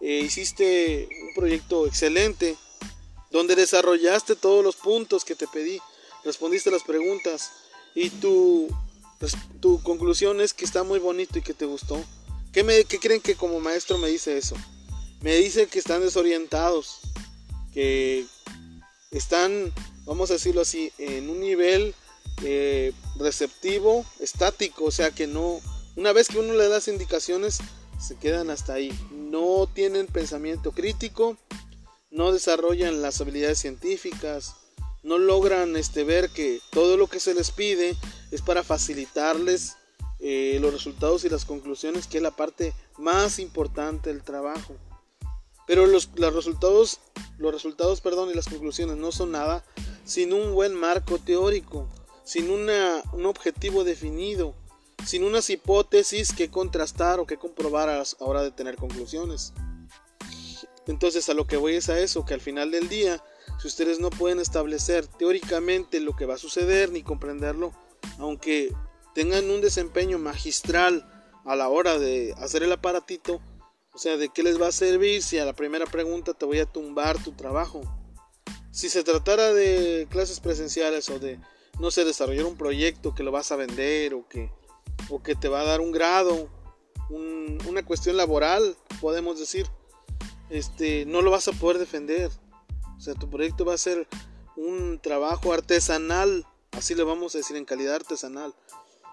eh, hiciste un proyecto excelente, donde desarrollaste todos los puntos que te pedí, respondiste las preguntas y tu, res- tu conclusión es que está muy bonito y que te gustó. ¿Qué, me, ¿Qué creen que como maestro me dice eso? Me dice que están desorientados, que están, vamos a decirlo así, en un nivel eh, receptivo, estático, o sea que no, una vez que uno le da indicaciones, se quedan hasta ahí. No tienen pensamiento crítico, no desarrollan las habilidades científicas, no logran este, ver que todo lo que se les pide es para facilitarles eh, los resultados y las conclusiones, que es la parte más importante del trabajo. Pero los, los resultados, los resultados, perdón, y las conclusiones no son nada sin un buen marco teórico, sin una, un objetivo definido, sin unas hipótesis que contrastar o que comprobar a la hora de tener conclusiones. Entonces a lo que voy es a eso, que al final del día, si ustedes no pueden establecer teóricamente lo que va a suceder ni comprenderlo, aunque tengan un desempeño magistral a la hora de hacer el aparatito, o sea, ¿de qué les va a servir si a la primera pregunta te voy a tumbar tu trabajo? Si se tratara de clases presenciales o de, no sé, desarrollar un proyecto que lo vas a vender o que, o que te va a dar un grado, un- una cuestión laboral, podemos decir, este, no lo vas a poder defender. O sea, tu proyecto va a ser un trabajo artesanal, así le vamos a decir en calidad artesanal,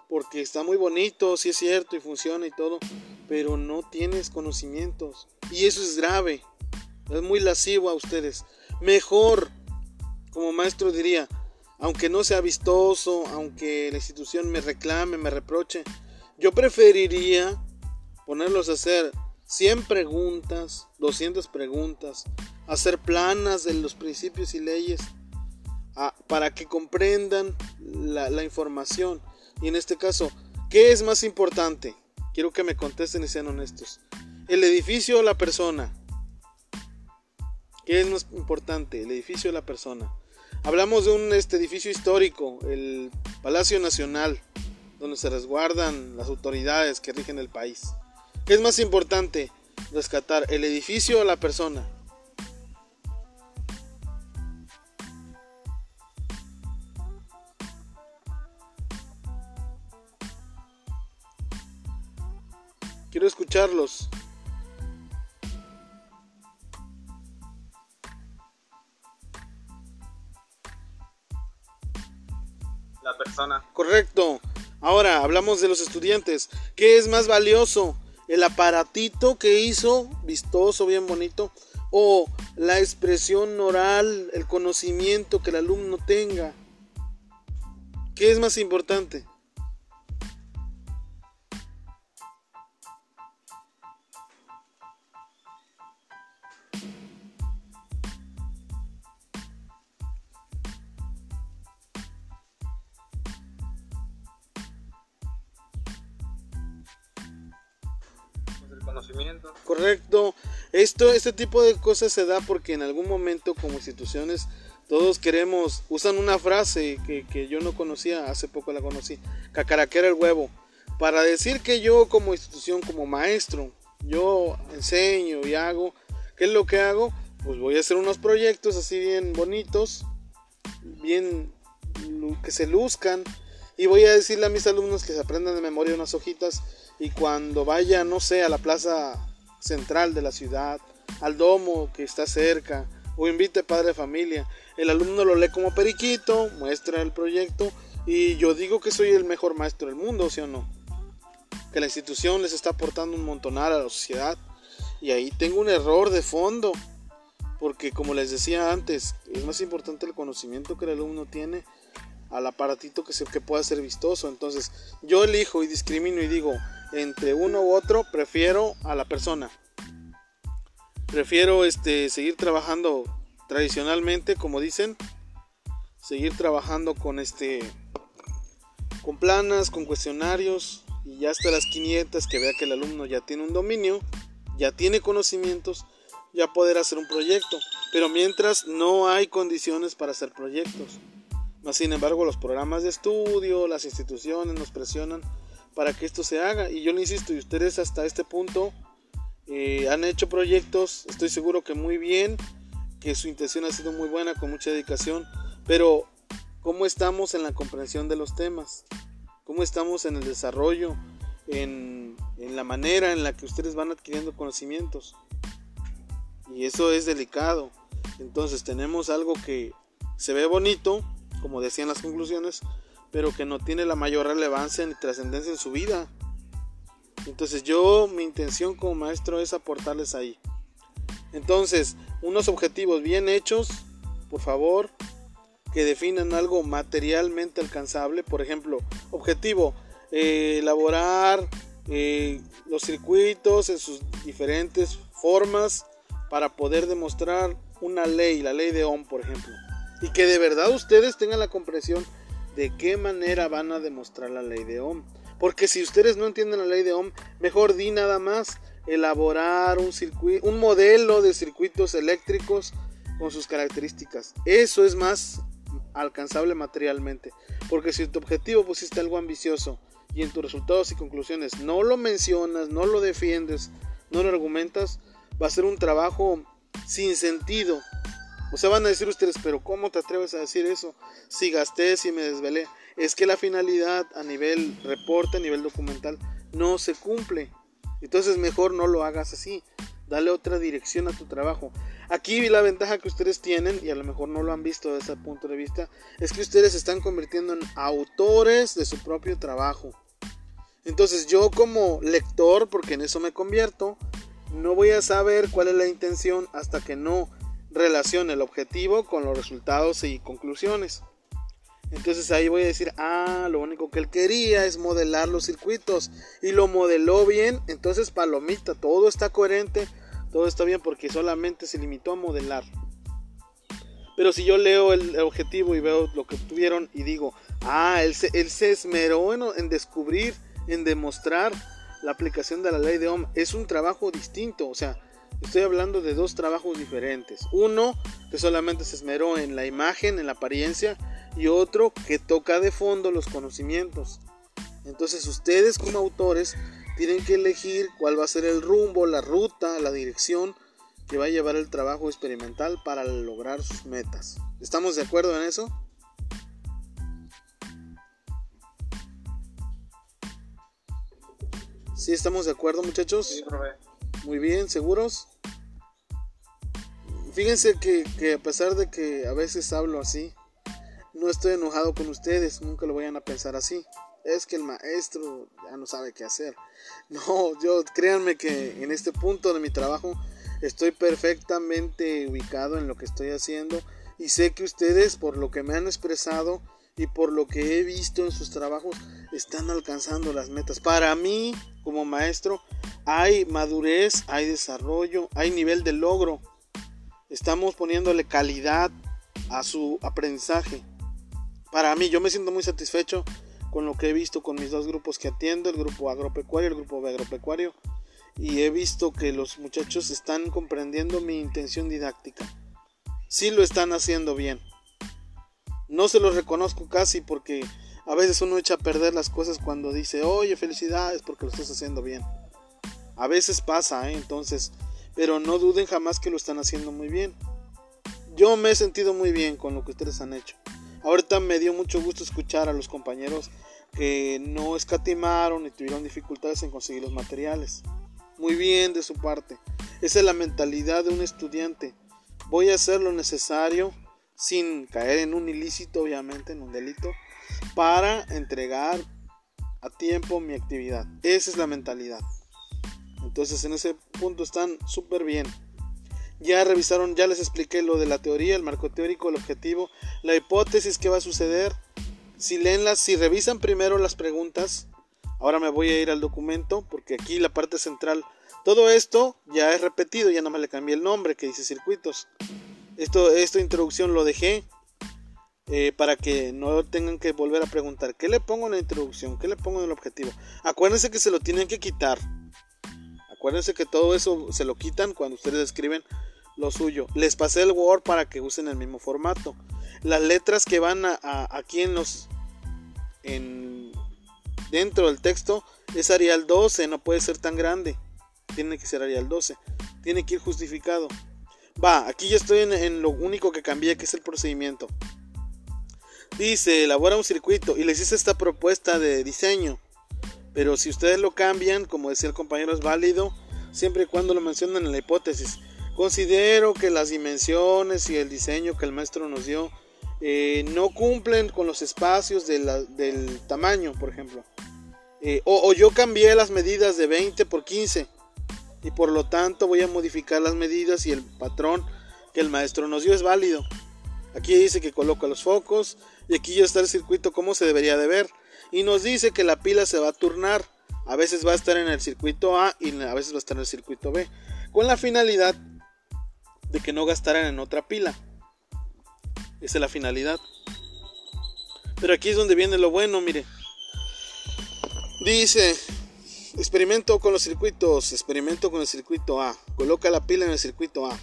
porque está muy bonito, sí es cierto y funciona y todo, pero no tienes conocimientos y eso es grave, es muy lascivo a ustedes. Mejor, como maestro diría, aunque no sea vistoso, aunque la institución me reclame, me reproche, yo preferiría ponerlos a hacer 100 preguntas, 200 preguntas, hacer planas de los principios y leyes a- para que comprendan la, la información. Y en este caso, ¿Qué es más importante? Quiero que me contesten y sean honestos. ¿El edificio o la persona? ¿Qué es más importante? El edificio o la persona. Hablamos de un este, edificio histórico, el Palacio Nacional, donde se resguardan las autoridades que rigen el país. ¿Qué es más importante rescatar, el edificio o la persona? Quiero escucharlos. La persona. Correcto. Ahora hablamos de los estudiantes. ¿Qué es más valioso? ¿El aparatito que hizo, vistoso, bien bonito? ¿O la expresión oral, el conocimiento que el alumno tenga? ¿Qué es más importante? Correcto. Esto, este tipo de cosas se da porque en algún momento como instituciones todos queremos, usan una frase que, que yo no conocía, hace poco la conocí, cacaraquera el huevo, para decir que yo como institución, como maestro, yo enseño y hago, ¿qué es lo que hago? Pues voy a hacer unos proyectos así bien bonitos, bien que se luzcan y voy a decirle a mis alumnos que se aprendan de memoria unas hojitas y cuando vaya, no sé, a la plaza central de la ciudad, al domo que está cerca, o invite padre de familia, el alumno lo lee como periquito, muestra el proyecto y yo digo que soy el mejor maestro del mundo, ¿sí o no? Que la institución les está aportando un montonar a la sociedad y ahí tengo un error de fondo, porque como les decía antes, es más importante el conocimiento que el alumno tiene al aparatito que, se, que pueda ser vistoso. Entonces, yo elijo y discrimino y digo, entre uno u otro, prefiero a la persona. Prefiero este, seguir trabajando tradicionalmente, como dicen, seguir trabajando con este con planas, con cuestionarios y ya hasta las 500 que vea que el alumno ya tiene un dominio, ya tiene conocimientos, ya poder hacer un proyecto. Pero mientras no hay condiciones para hacer proyectos. Sin embargo, los programas de estudio, las instituciones nos presionan para que esto se haga. Y yo le insisto, y ustedes hasta este punto eh, han hecho proyectos, estoy seguro que muy bien, que su intención ha sido muy buena, con mucha dedicación, pero ¿cómo estamos en la comprensión de los temas? ¿Cómo estamos en el desarrollo, en, en la manera en la que ustedes van adquiriendo conocimientos? Y eso es delicado. Entonces tenemos algo que se ve bonito, como decían las conclusiones, pero que no tiene la mayor relevancia ni trascendencia en su vida. Entonces yo, mi intención como maestro es aportarles ahí. Entonces, unos objetivos bien hechos, por favor, que definan algo materialmente alcanzable. Por ejemplo, objetivo, eh, elaborar eh, los circuitos en sus diferentes formas para poder demostrar una ley, la ley de Ohm, por ejemplo. Y que de verdad ustedes tengan la comprensión de qué manera van a demostrar la ley de Ohm. Porque si ustedes no entienden la ley de Ohm, mejor di nada más elaborar un circuito, un modelo de circuitos eléctricos con sus características. Eso es más alcanzable materialmente. Porque si tu objetivo pusiste algo ambicioso y en tus resultados y conclusiones no lo mencionas, no lo defiendes, no lo argumentas, va a ser un trabajo sin sentido. O sea, van a decir ustedes, pero ¿cómo te atreves a decir eso? Si gasté, si me desvelé. Es que la finalidad a nivel reporte, a nivel documental, no se cumple. Entonces mejor no lo hagas así. Dale otra dirección a tu trabajo. Aquí la ventaja que ustedes tienen, y a lo mejor no lo han visto desde ese punto de vista, es que ustedes se están convirtiendo en autores de su propio trabajo. Entonces yo como lector, porque en eso me convierto, no voy a saber cuál es la intención hasta que no relacione el objetivo con los resultados y conclusiones. Entonces ahí voy a decir, ah, lo único que él quería es modelar los circuitos y lo modeló bien, entonces palomita, todo está coherente, todo está bien porque solamente se limitó a modelar. Pero si yo leo el objetivo y veo lo que obtuvieron y digo, ah, él se, él esmeró en, en descubrir en demostrar la aplicación de la ley de Ohm. Es un trabajo distinto, o sea, estoy hablando de dos trabajos diferentes. Uno que solamente se esmeró en la imagen, en la apariencia, y otro que toca de fondo los conocimientos. Entonces ustedes como autores tienen que elegir cuál va a ser el rumbo, la ruta, la dirección que va a llevar el trabajo experimental para lograr sus metas. ¿Estamos de acuerdo en eso? ¿Sí estamos de acuerdo muchachos? Sí. Muy bien, ¿seguros? Fíjense que, a pesar de que a veces hablo así, no estoy enojado con ustedes, nunca lo vayan a pensar así. Es que el maestro ya no sabe qué hacer. No, yo créanme que en este punto de mi trabajo estoy perfectamente ubicado en lo que estoy haciendo y sé que ustedes por lo que me han expresado y por lo que he visto en sus trabajos están alcanzando las metas. Para mí, como maestro, hay madurez, hay desarrollo, hay nivel de logro. Estamos poniéndole calidad a su aprendizaje. Para mí, yo me siento muy satisfecho con lo que he visto con mis dos grupos que atiendo, el grupo agropecuario y el grupo agropecuario. Y he visto que los muchachos están comprendiendo mi intención didáctica. Sí lo están haciendo bien. No se los reconozco casi porque a veces uno echa a perder las cosas cuando dice, oye, felicidades porque lo estás haciendo bien. A veces pasa, ¿eh? entonces, pero no duden jamás que lo están haciendo muy bien. Yo me he sentido muy bien con lo que ustedes han hecho. Ahorita me dio mucho gusto escuchar a los compañeros que no escatimaron y tuvieron dificultades en conseguir los materiales. Muy bien de su parte. Esa es la mentalidad de un estudiante. Voy a hacer lo necesario sin caer en un ilícito, obviamente, en un delito, para entregar a tiempo mi actividad. Esa es la mentalidad. Entonces en ese punto están súper bien. Ya revisaron, ya les expliqué lo de la teoría, el marco teórico, el objetivo, la hipótesis que va a suceder. Si leen las, si revisan primero las preguntas, ahora me voy a ir al documento porque aquí la parte central, todo esto ya es repetido, ya no me le cambié el nombre que dice circuitos. Esto, esta introducción lo dejé eh, para que no tengan que volver a preguntar qué le pongo en la introducción, qué le pongo en el objetivo. Acuérdense que se lo tienen que quitar. Acuérdense que todo eso se lo quitan cuando ustedes escriben lo suyo. Les pasé el Word para que usen el mismo formato. Las letras que van a, aquí en los en dentro del texto es Arial 12, no puede ser tan grande. Tiene que ser Arial 12. Tiene que ir justificado. Va, aquí ya estoy en, lo único que cambié, que es el procedimiento. Dice, elabora un circuito y les hice esta propuesta de diseño. Pero si ustedes lo cambian, como decía el compañero, es válido siempre y cuando lo mencionen en la hipótesis. Considero que las dimensiones y el diseño que el maestro nos dio eh, no cumplen con los espacios del tamaño, por ejemplo. Eh, o, o, yo cambié las medidas de 20 por 15 y por lo tanto voy a modificar las medidas y el patrón que el maestro nos dio es válido. Aquí dice que coloca los focos y aquí ya está el circuito como se debería de ver y nos dice que la pila se va a turnar. A veces va a estar en el circuito A y a veces va a estar en el circuito B con la finalidad de que no gastaran en otra pila. Esa es la finalidad. Pero aquí es donde viene lo bueno, mire. Dice, Experimento con los circuitos. Experimento con el circuito A. Coloca la pila en el circuito A.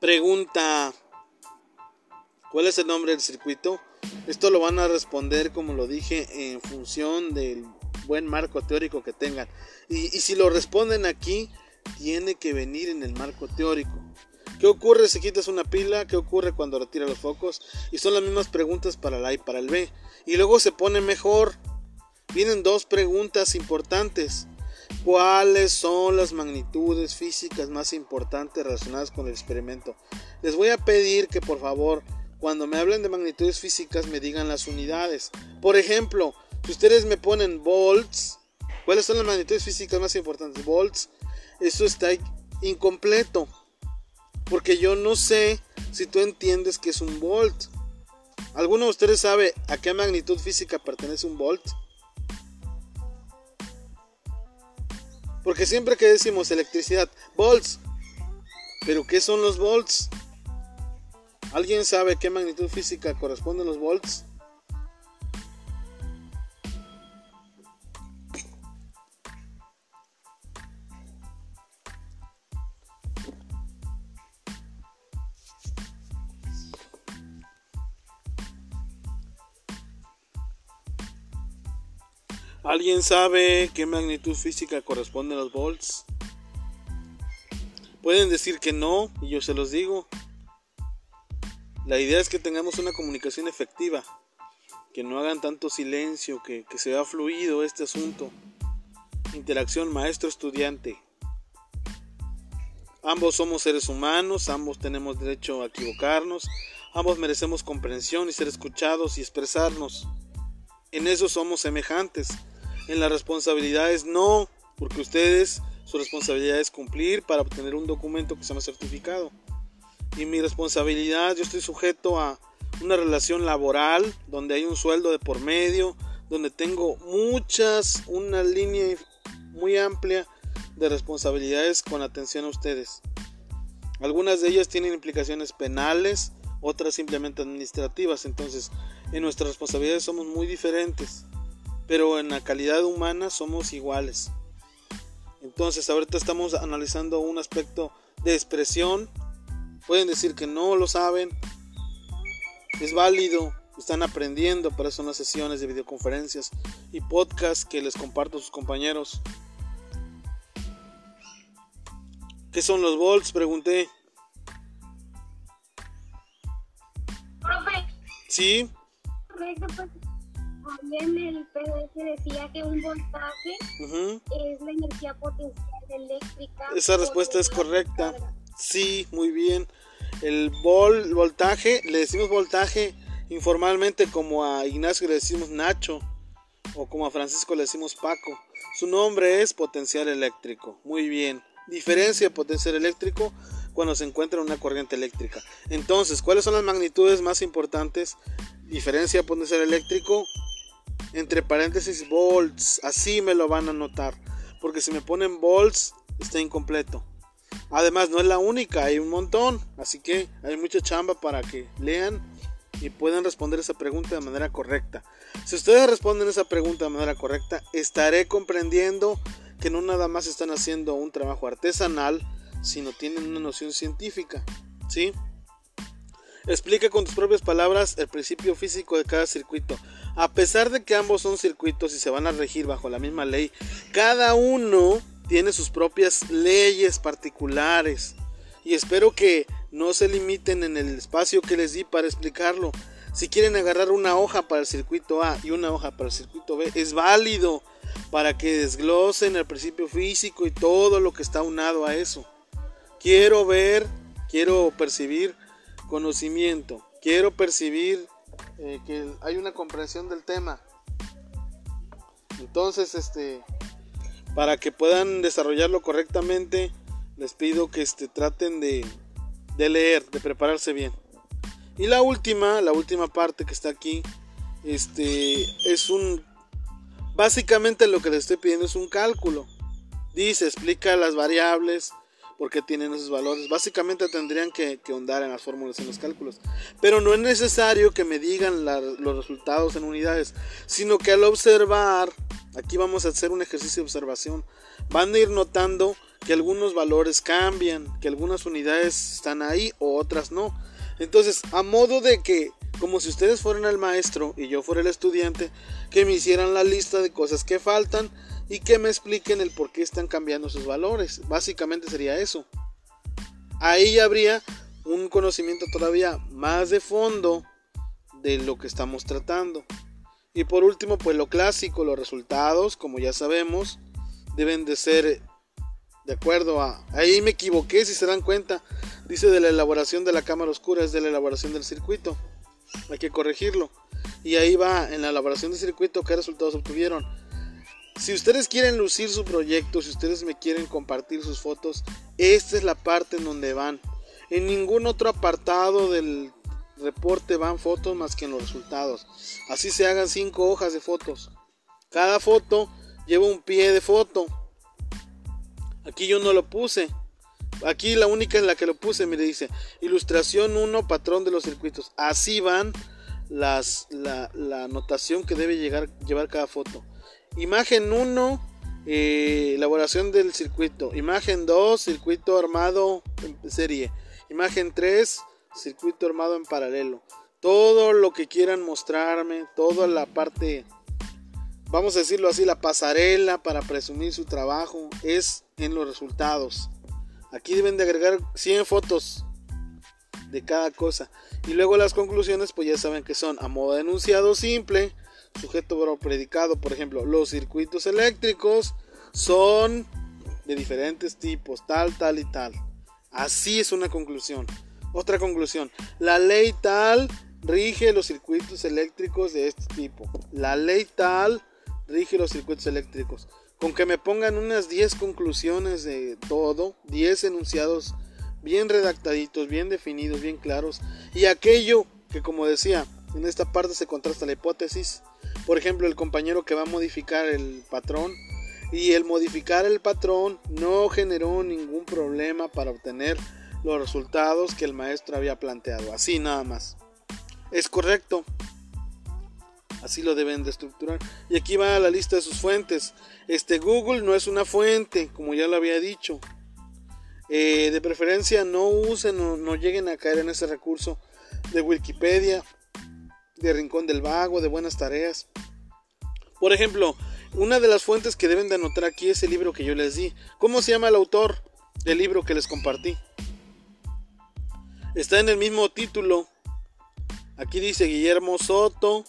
Pregunta. ¿Cuál es el nombre del circuito? Esto lo van a responder, como lo dije, en función del buen marco teórico que tengan. Y, si lo responden aquí, tiene que venir en el marco teórico. ¿Qué ocurre si quitas una pila? ¿Qué ocurre cuando retira los focos? Y son las mismas preguntas para el A y para el B. Y luego se pone mejor vienen dos preguntas importantes. ¿Cuáles son las magnitudes físicas más importantes relacionadas con el experimento? Les voy a pedir que por favor, cuando me hablen de magnitudes físicas, me digan las unidades. Por ejemplo, si ustedes me ponen volts, ¿cuáles son las magnitudes físicas más importantes? Volts, eso está incompleto. Porque yo no sé si tú entiendes que es un volt. ¿Alguno de ustedes sabe a qué magnitud física pertenece un volt? Porque siempre que decimos electricidad, volts. Pero ¿qué son los volts? ¿Alguien sabe qué magnitud física corresponden los volts? ¿Alguien sabe qué magnitud física corresponde a los volts? Pueden decir que no, y yo se los digo. La idea es que tengamos una comunicación efectiva, que no hagan tanto silencio, que, que se vea fluido este asunto. Interacción maestro-estudiante. Ambos somos seres humanos, ambos tenemos derecho a equivocarnos, ambos merecemos comprensión y ser escuchados y expresarnos. En eso somos semejantes. En las responsabilidades no, porque ustedes su responsabilidad es cumplir para obtener un documento que se llama certificado. Y mi responsabilidad, yo estoy sujeto a una relación laboral donde hay un sueldo de por medio, donde tengo muchas, una línea muy amplia de responsabilidades con atención a ustedes. Algunas de ellas tienen implicaciones penales, otras simplemente administrativas. Entonces, en nuestras responsabilidades somos muy diferentes, pero en la calidad humana somos iguales. Entonces, ahorita estamos analizando un aspecto de expresión. Pueden decir que no lo saben. Es válido. Están aprendiendo. Para eso son las sesiones de videoconferencias y podcast que les comparto a sus compañeros. ¿Qué son los volts? Pregunté. Sí, en el PDF decía que un voltaje es la energía potencial eléctrica. esa respuesta es correcta. carga. Sí, muy bien. El vol, voltaje, le decimos voltaje informalmente como a Ignacio le decimos Nacho o como a Francisco le decimos Paco. Su nombre es potencial eléctrico. Muy bien. Diferencia de potencial eléctrico cuando se encuentra una corriente eléctrica. Entonces, ¿cuáles son las magnitudes más importantes? Diferencia potencial eléctrico entre paréntesis volts. Así me lo van a notar. Porque si me ponen volts está incompleto. Además, no es la única, hay un montón. Así que hay mucha chamba para que lean y puedan responder esa pregunta de manera correcta. Si ustedes responden esa pregunta de manera correcta, estaré comprendiendo que no nada más están haciendo un trabajo artesanal, sino tienen una noción científica. ¿Sí? Explica con tus propias palabras el principio físico de cada circuito. A pesar de que ambos son circuitos y se van a regir bajo la misma ley, cada uno tiene sus propias leyes particulares. Y espero que no se limiten en el espacio que les di para explicarlo. Si quieren agarrar una hoja para el circuito A y una hoja para el circuito B, es válido para que desglosen el principio físico y todo lo que está unado a eso. Quiero ver, quiero percibir conocimiento, quiero percibir eh, que hay una comprensión del tema. Entonces, este, para que puedan desarrollarlo correctamente, les pido que este, traten de, de leer, de prepararse bien. Y la última, la última parte que está aquí, este, es un, básicamente lo que les estoy pidiendo es un cálculo. Dice, explica las variables, por qué tienen esos valores. Básicamente tendrían que, que ahondar en las fórmulas, en los cálculos. Pero no es necesario que me digan la- los resultados en unidades, sino que al observar, aquí vamos a hacer un ejercicio de observación, van a ir notando que algunos valores cambian, que algunas unidades están ahí o otras no. Entonces, a modo de que, como si ustedes fueran el maestro y yo fuera el estudiante, que me hicieran la lista de cosas que faltan y que me expliquen el por qué están cambiando sus valores. Básicamente sería eso. Ahí habría un conocimiento todavía más de fondo de lo que estamos tratando. Y por último, pues lo clásico, los resultados, como ya sabemos, deben de ser de acuerdo a... Ahí me equivoqué, si se dan cuenta. Dice de la elaboración de la cámara oscura, es de la elaboración del circuito. Hay que corregirlo. Y ahí va, en la elaboración del circuito, qué resultados obtuvieron. Si ustedes quieren lucir su proyecto, si ustedes me quieren compartir sus fotos, esta es la parte en donde van. En ningún otro apartado del reporte van fotos más que en los resultados. Así se hagan cinco hojas de fotos. Cada foto lleva un pie de foto. Aquí yo no lo puse. Aquí la única en la que lo puse, mire, dice ilustración 1, patrón de los circuitos. Así van las, la, la anotación que debe llegar, llevar cada foto. Imagen 1, eh, elaboración del circuito. Imagen 2, circuito armado en serie. Imagen 3, circuito armado en paralelo. Todo lo que quieran mostrarme, toda la parte vamos a decirlo así, la pasarela para presumir su trabajo es en los resultados. Aquí deben de agregar 100 fotos de cada cosa. Y luego las conclusiones, pues ya saben que son a modo de enunciado simple, sujeto predicado, por ejemplo, los circuitos eléctricos son de diferentes tipos, tal, tal y tal. Así es una conclusión. Otra conclusión, la ley tal rige los circuitos eléctricos de este tipo. La ley tal rige los circuitos eléctricos. Con que me pongan unas 10 conclusiones de todo, 10 enunciados bien redactaditos, bien definidos, bien claros. Y aquello que como decía, en esta parte se contrasta la hipótesis. Por ejemplo, el compañero que va a modificar el patrón. Y el modificar el patrón no generó ningún problema para obtener los resultados que el maestro había planteado. Así nada más. Es correcto. Así lo deben de estructurar. Y aquí va la lista de sus fuentes. Este Google no es una fuente, como ya lo había dicho. Eh, de preferencia no usen o no lleguen a caer en ese recurso de Wikipedia, de Rincón del Vago, de Buenas Tareas. Por ejemplo, una de las fuentes que deben de anotar aquí es el libro que yo les di. ¿Cómo se llama el autor del libro que les compartí? Está en el mismo título. Aquí dice Guillermo Soto.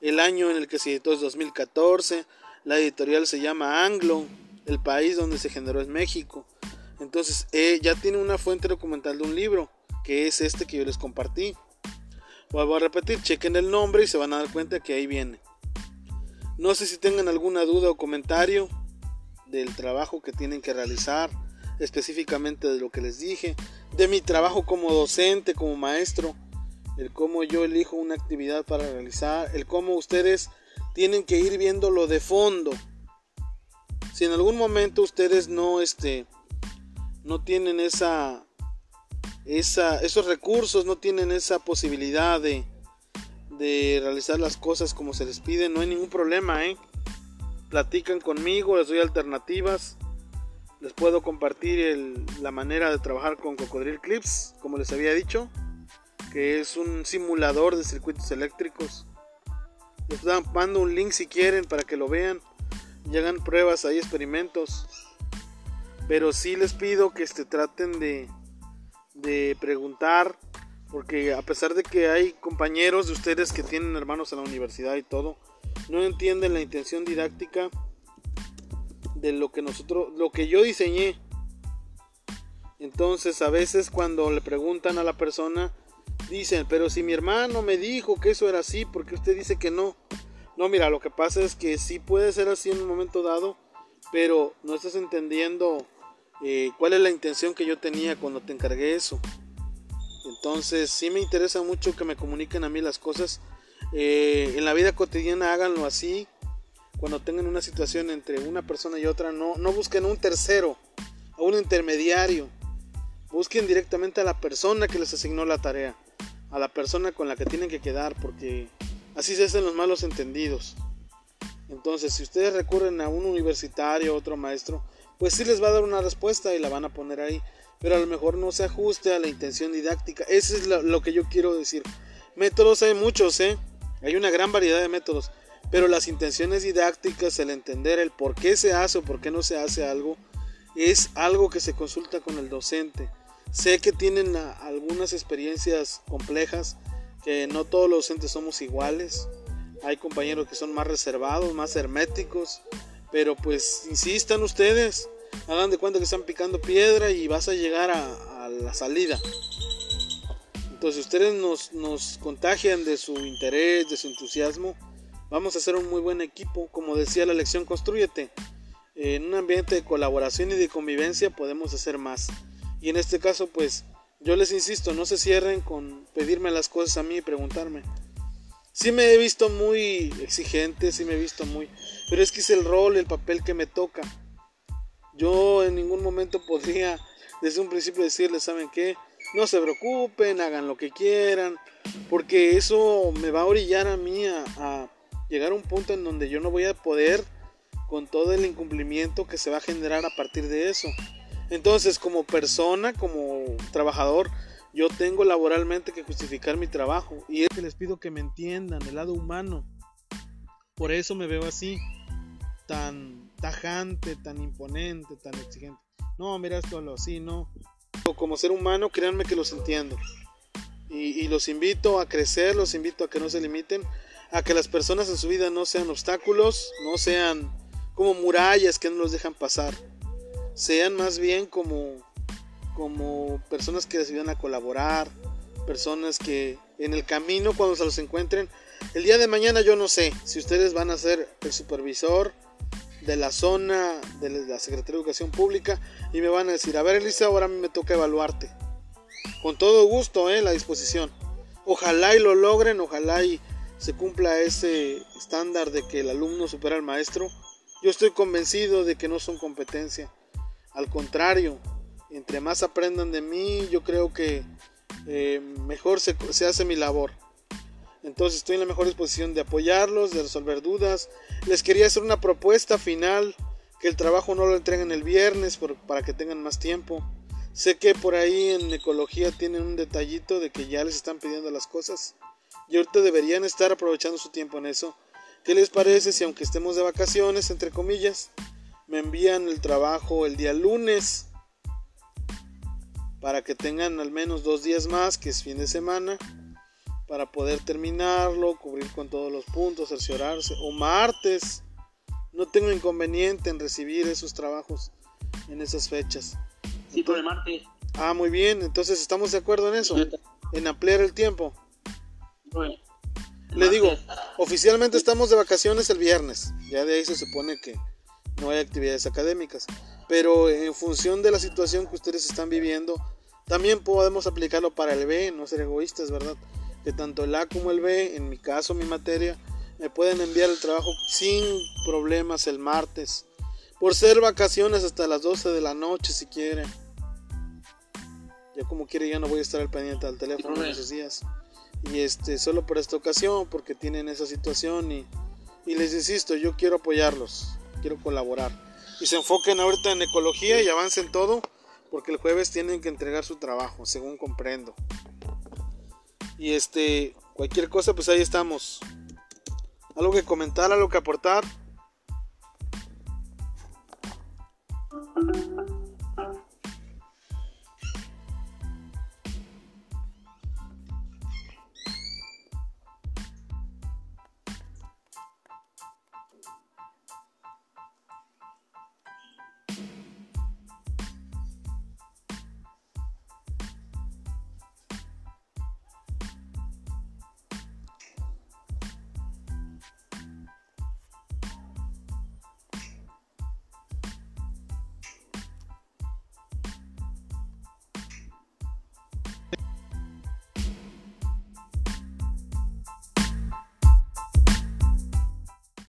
El año en el que se editó es 2014. La editorial se llama Anglo. El país donde se generó es México. Entonces eh, ya tiene una fuente documental de un libro, que es este que yo les compartí. Vuelvo a repetir, chequen el nombre y se van a dar cuenta que ahí viene. No sé si tengan alguna duda o comentario del trabajo que tienen que realizar, específicamente de lo que les dije, de mi trabajo como docente, como maestro, el cómo yo elijo una actividad para realizar, el cómo ustedes tienen que ir viéndolo de fondo. Si en algún momento ustedes no este no tienen esa, esos recursos, no tienen esa posibilidad de de realizar las cosas como se les pide, no hay ningún problema, ¿eh? Platican conmigo, les doy alternativas. Les puedo compartir la manera de trabajar con Cocodril Clips, como les había dicho, que es un simulador de circuitos eléctricos. Les mando un link si quieren para que lo vean y hagan pruebas, hay experimentos. Pero sí les pido que este, traten de, de preguntar porque a pesar de que hay compañeros de ustedes que tienen hermanos en la universidad y todo, no entienden la intención didáctica de lo que nosotros, lo que yo diseñé. Entonces a veces cuando le preguntan a la persona, dicen, pero si mi hermano me dijo que eso era así, ¿por qué usted dice que no? No, mira, lo que pasa es que sí puede ser así en un momento dado, pero no estás entendiendo eh, cuál es la intención que yo tenía cuando te encargué eso. Entonces sí me interesa mucho que me comuniquen a mí las cosas. Eh, en la vida cotidiana háganlo así. Cuando tengan una situación entre una persona y otra, no, no busquen un tercero, a un intermediario. Busquen directamente a la persona que les asignó la tarea, a la persona con la que tienen que quedar, porque así se hacen los malos entendidos. Entonces, si ustedes recurren a un universitario, o otro maestro, pues sí les va a dar una respuesta y la van a poner ahí pero a lo mejor no se ajuste a la intención didáctica. Eso es lo, que yo quiero decir. Métodos hay muchos, ¿eh? Hay una gran variedad de métodos, pero las intenciones didácticas, el entender el por qué se hace o por qué no se hace algo, es algo que se consulta con el docente. Sé que tienen algunas experiencias complejas, que no todos los docentes somos iguales. Hay compañeros que son más reservados, más herméticos, pero pues insistan ustedes hagan de cuenta que están picando piedra y vas a llegar a, la salida. Entonces ustedes nos, nos contagian de su interés, de su entusiasmo. Vamos a hacer un muy buen equipo. Como decía la lección, construyete. En un ambiente de colaboración y de convivencia podemos hacer más. Y en este caso, pues yo les insisto, no se cierren con pedirme las cosas a mí y preguntarme. Sí me he visto muy exigente, sí me he visto muy... Pero es que es el rol, el papel que me toca. Yo en ningún momento podría desde un principio decirles, ¿saben qué? No se preocupen, hagan lo que quieran, porque eso me va a orillar a mí a, llegar a un punto en donde yo no voy a poder con todo el incumplimiento que se va a generar a partir de eso. Entonces, como persona, como trabajador, yo tengo laboralmente que justificar mi trabajo y es que les pido que me entiendan el lado humano. Por eso me veo así. Tan tajante, tan imponente, tan exigente. No, mira esto lo así, no. Como ser humano, créanme que los entiendo. Y, y los invito a crecer, los invito a que no se limiten, a que las personas en su vida no sean obstáculos, no sean como murallas que no los dejan pasar. Sean más bien como, como personas que les ayudan a colaborar, personas que en el camino cuando se los encuentren, el día de mañana yo no sé si ustedes van a ser el supervisor de la zona de la Secretaría de Educación Pública y me van a decir, a ver Elisa, ahora me toca evaluarte. Con todo gusto, eh, la disposición. Ojalá y lo logren, ojalá y se cumpla ese estándar de que el alumno supera al maestro. Yo estoy convencido de que no son competencia. Al contrario, entre más aprendan de mí, yo creo que eh, mejor se, se hace mi labor. Entonces estoy en la mejor disposición de apoyarlos, de resolver dudas. Les quería hacer una propuesta final, que el trabajo no lo entreguen el viernes para que tengan más tiempo. Sé que por ahí en ecología tienen un detallito de que ya les están pidiendo las cosas. Y ahorita deberían estar aprovechando su tiempo en eso. ¿Qué les parece si aunque estemos de vacaciones, entre comillas, me envían el trabajo el día lunes? Para que tengan al menos dos días más, que es fin de semana para poder terminarlo, cubrir con todos los puntos, cerciorarse. O martes. No tengo inconveniente en recibir esos trabajos en esas fechas. Sí, por el martes. Ah, muy bien. Entonces estamos de acuerdo en eso. En ampliar el tiempo. Bueno, Le digo, oficialmente estamos de vacaciones el viernes. Ya de ahí se supone que no hay actividades académicas. Pero en función de la situación que ustedes están viviendo, también podemos aplicarlo para el B, no ser egoístas, ¿verdad? Que tanto el A como el B, en mi caso mi materia, me pueden enviar el trabajo sin problemas el martes. Por ser vacaciones hasta las 12 de la noche si quieren. Ya como quiere ya no voy a estar al pendiente del teléfono en esos días. Y este, solo por esta ocasión, porque tienen esa situación y, y les insisto, yo quiero apoyarlos, quiero colaborar. Y se enfoquen ahorita en ecología y avancen todo, porque el jueves tienen que entregar su trabajo, según comprendo. Y este, cualquier cosa, pues ahí estamos. Algo que comentar, algo que aportar.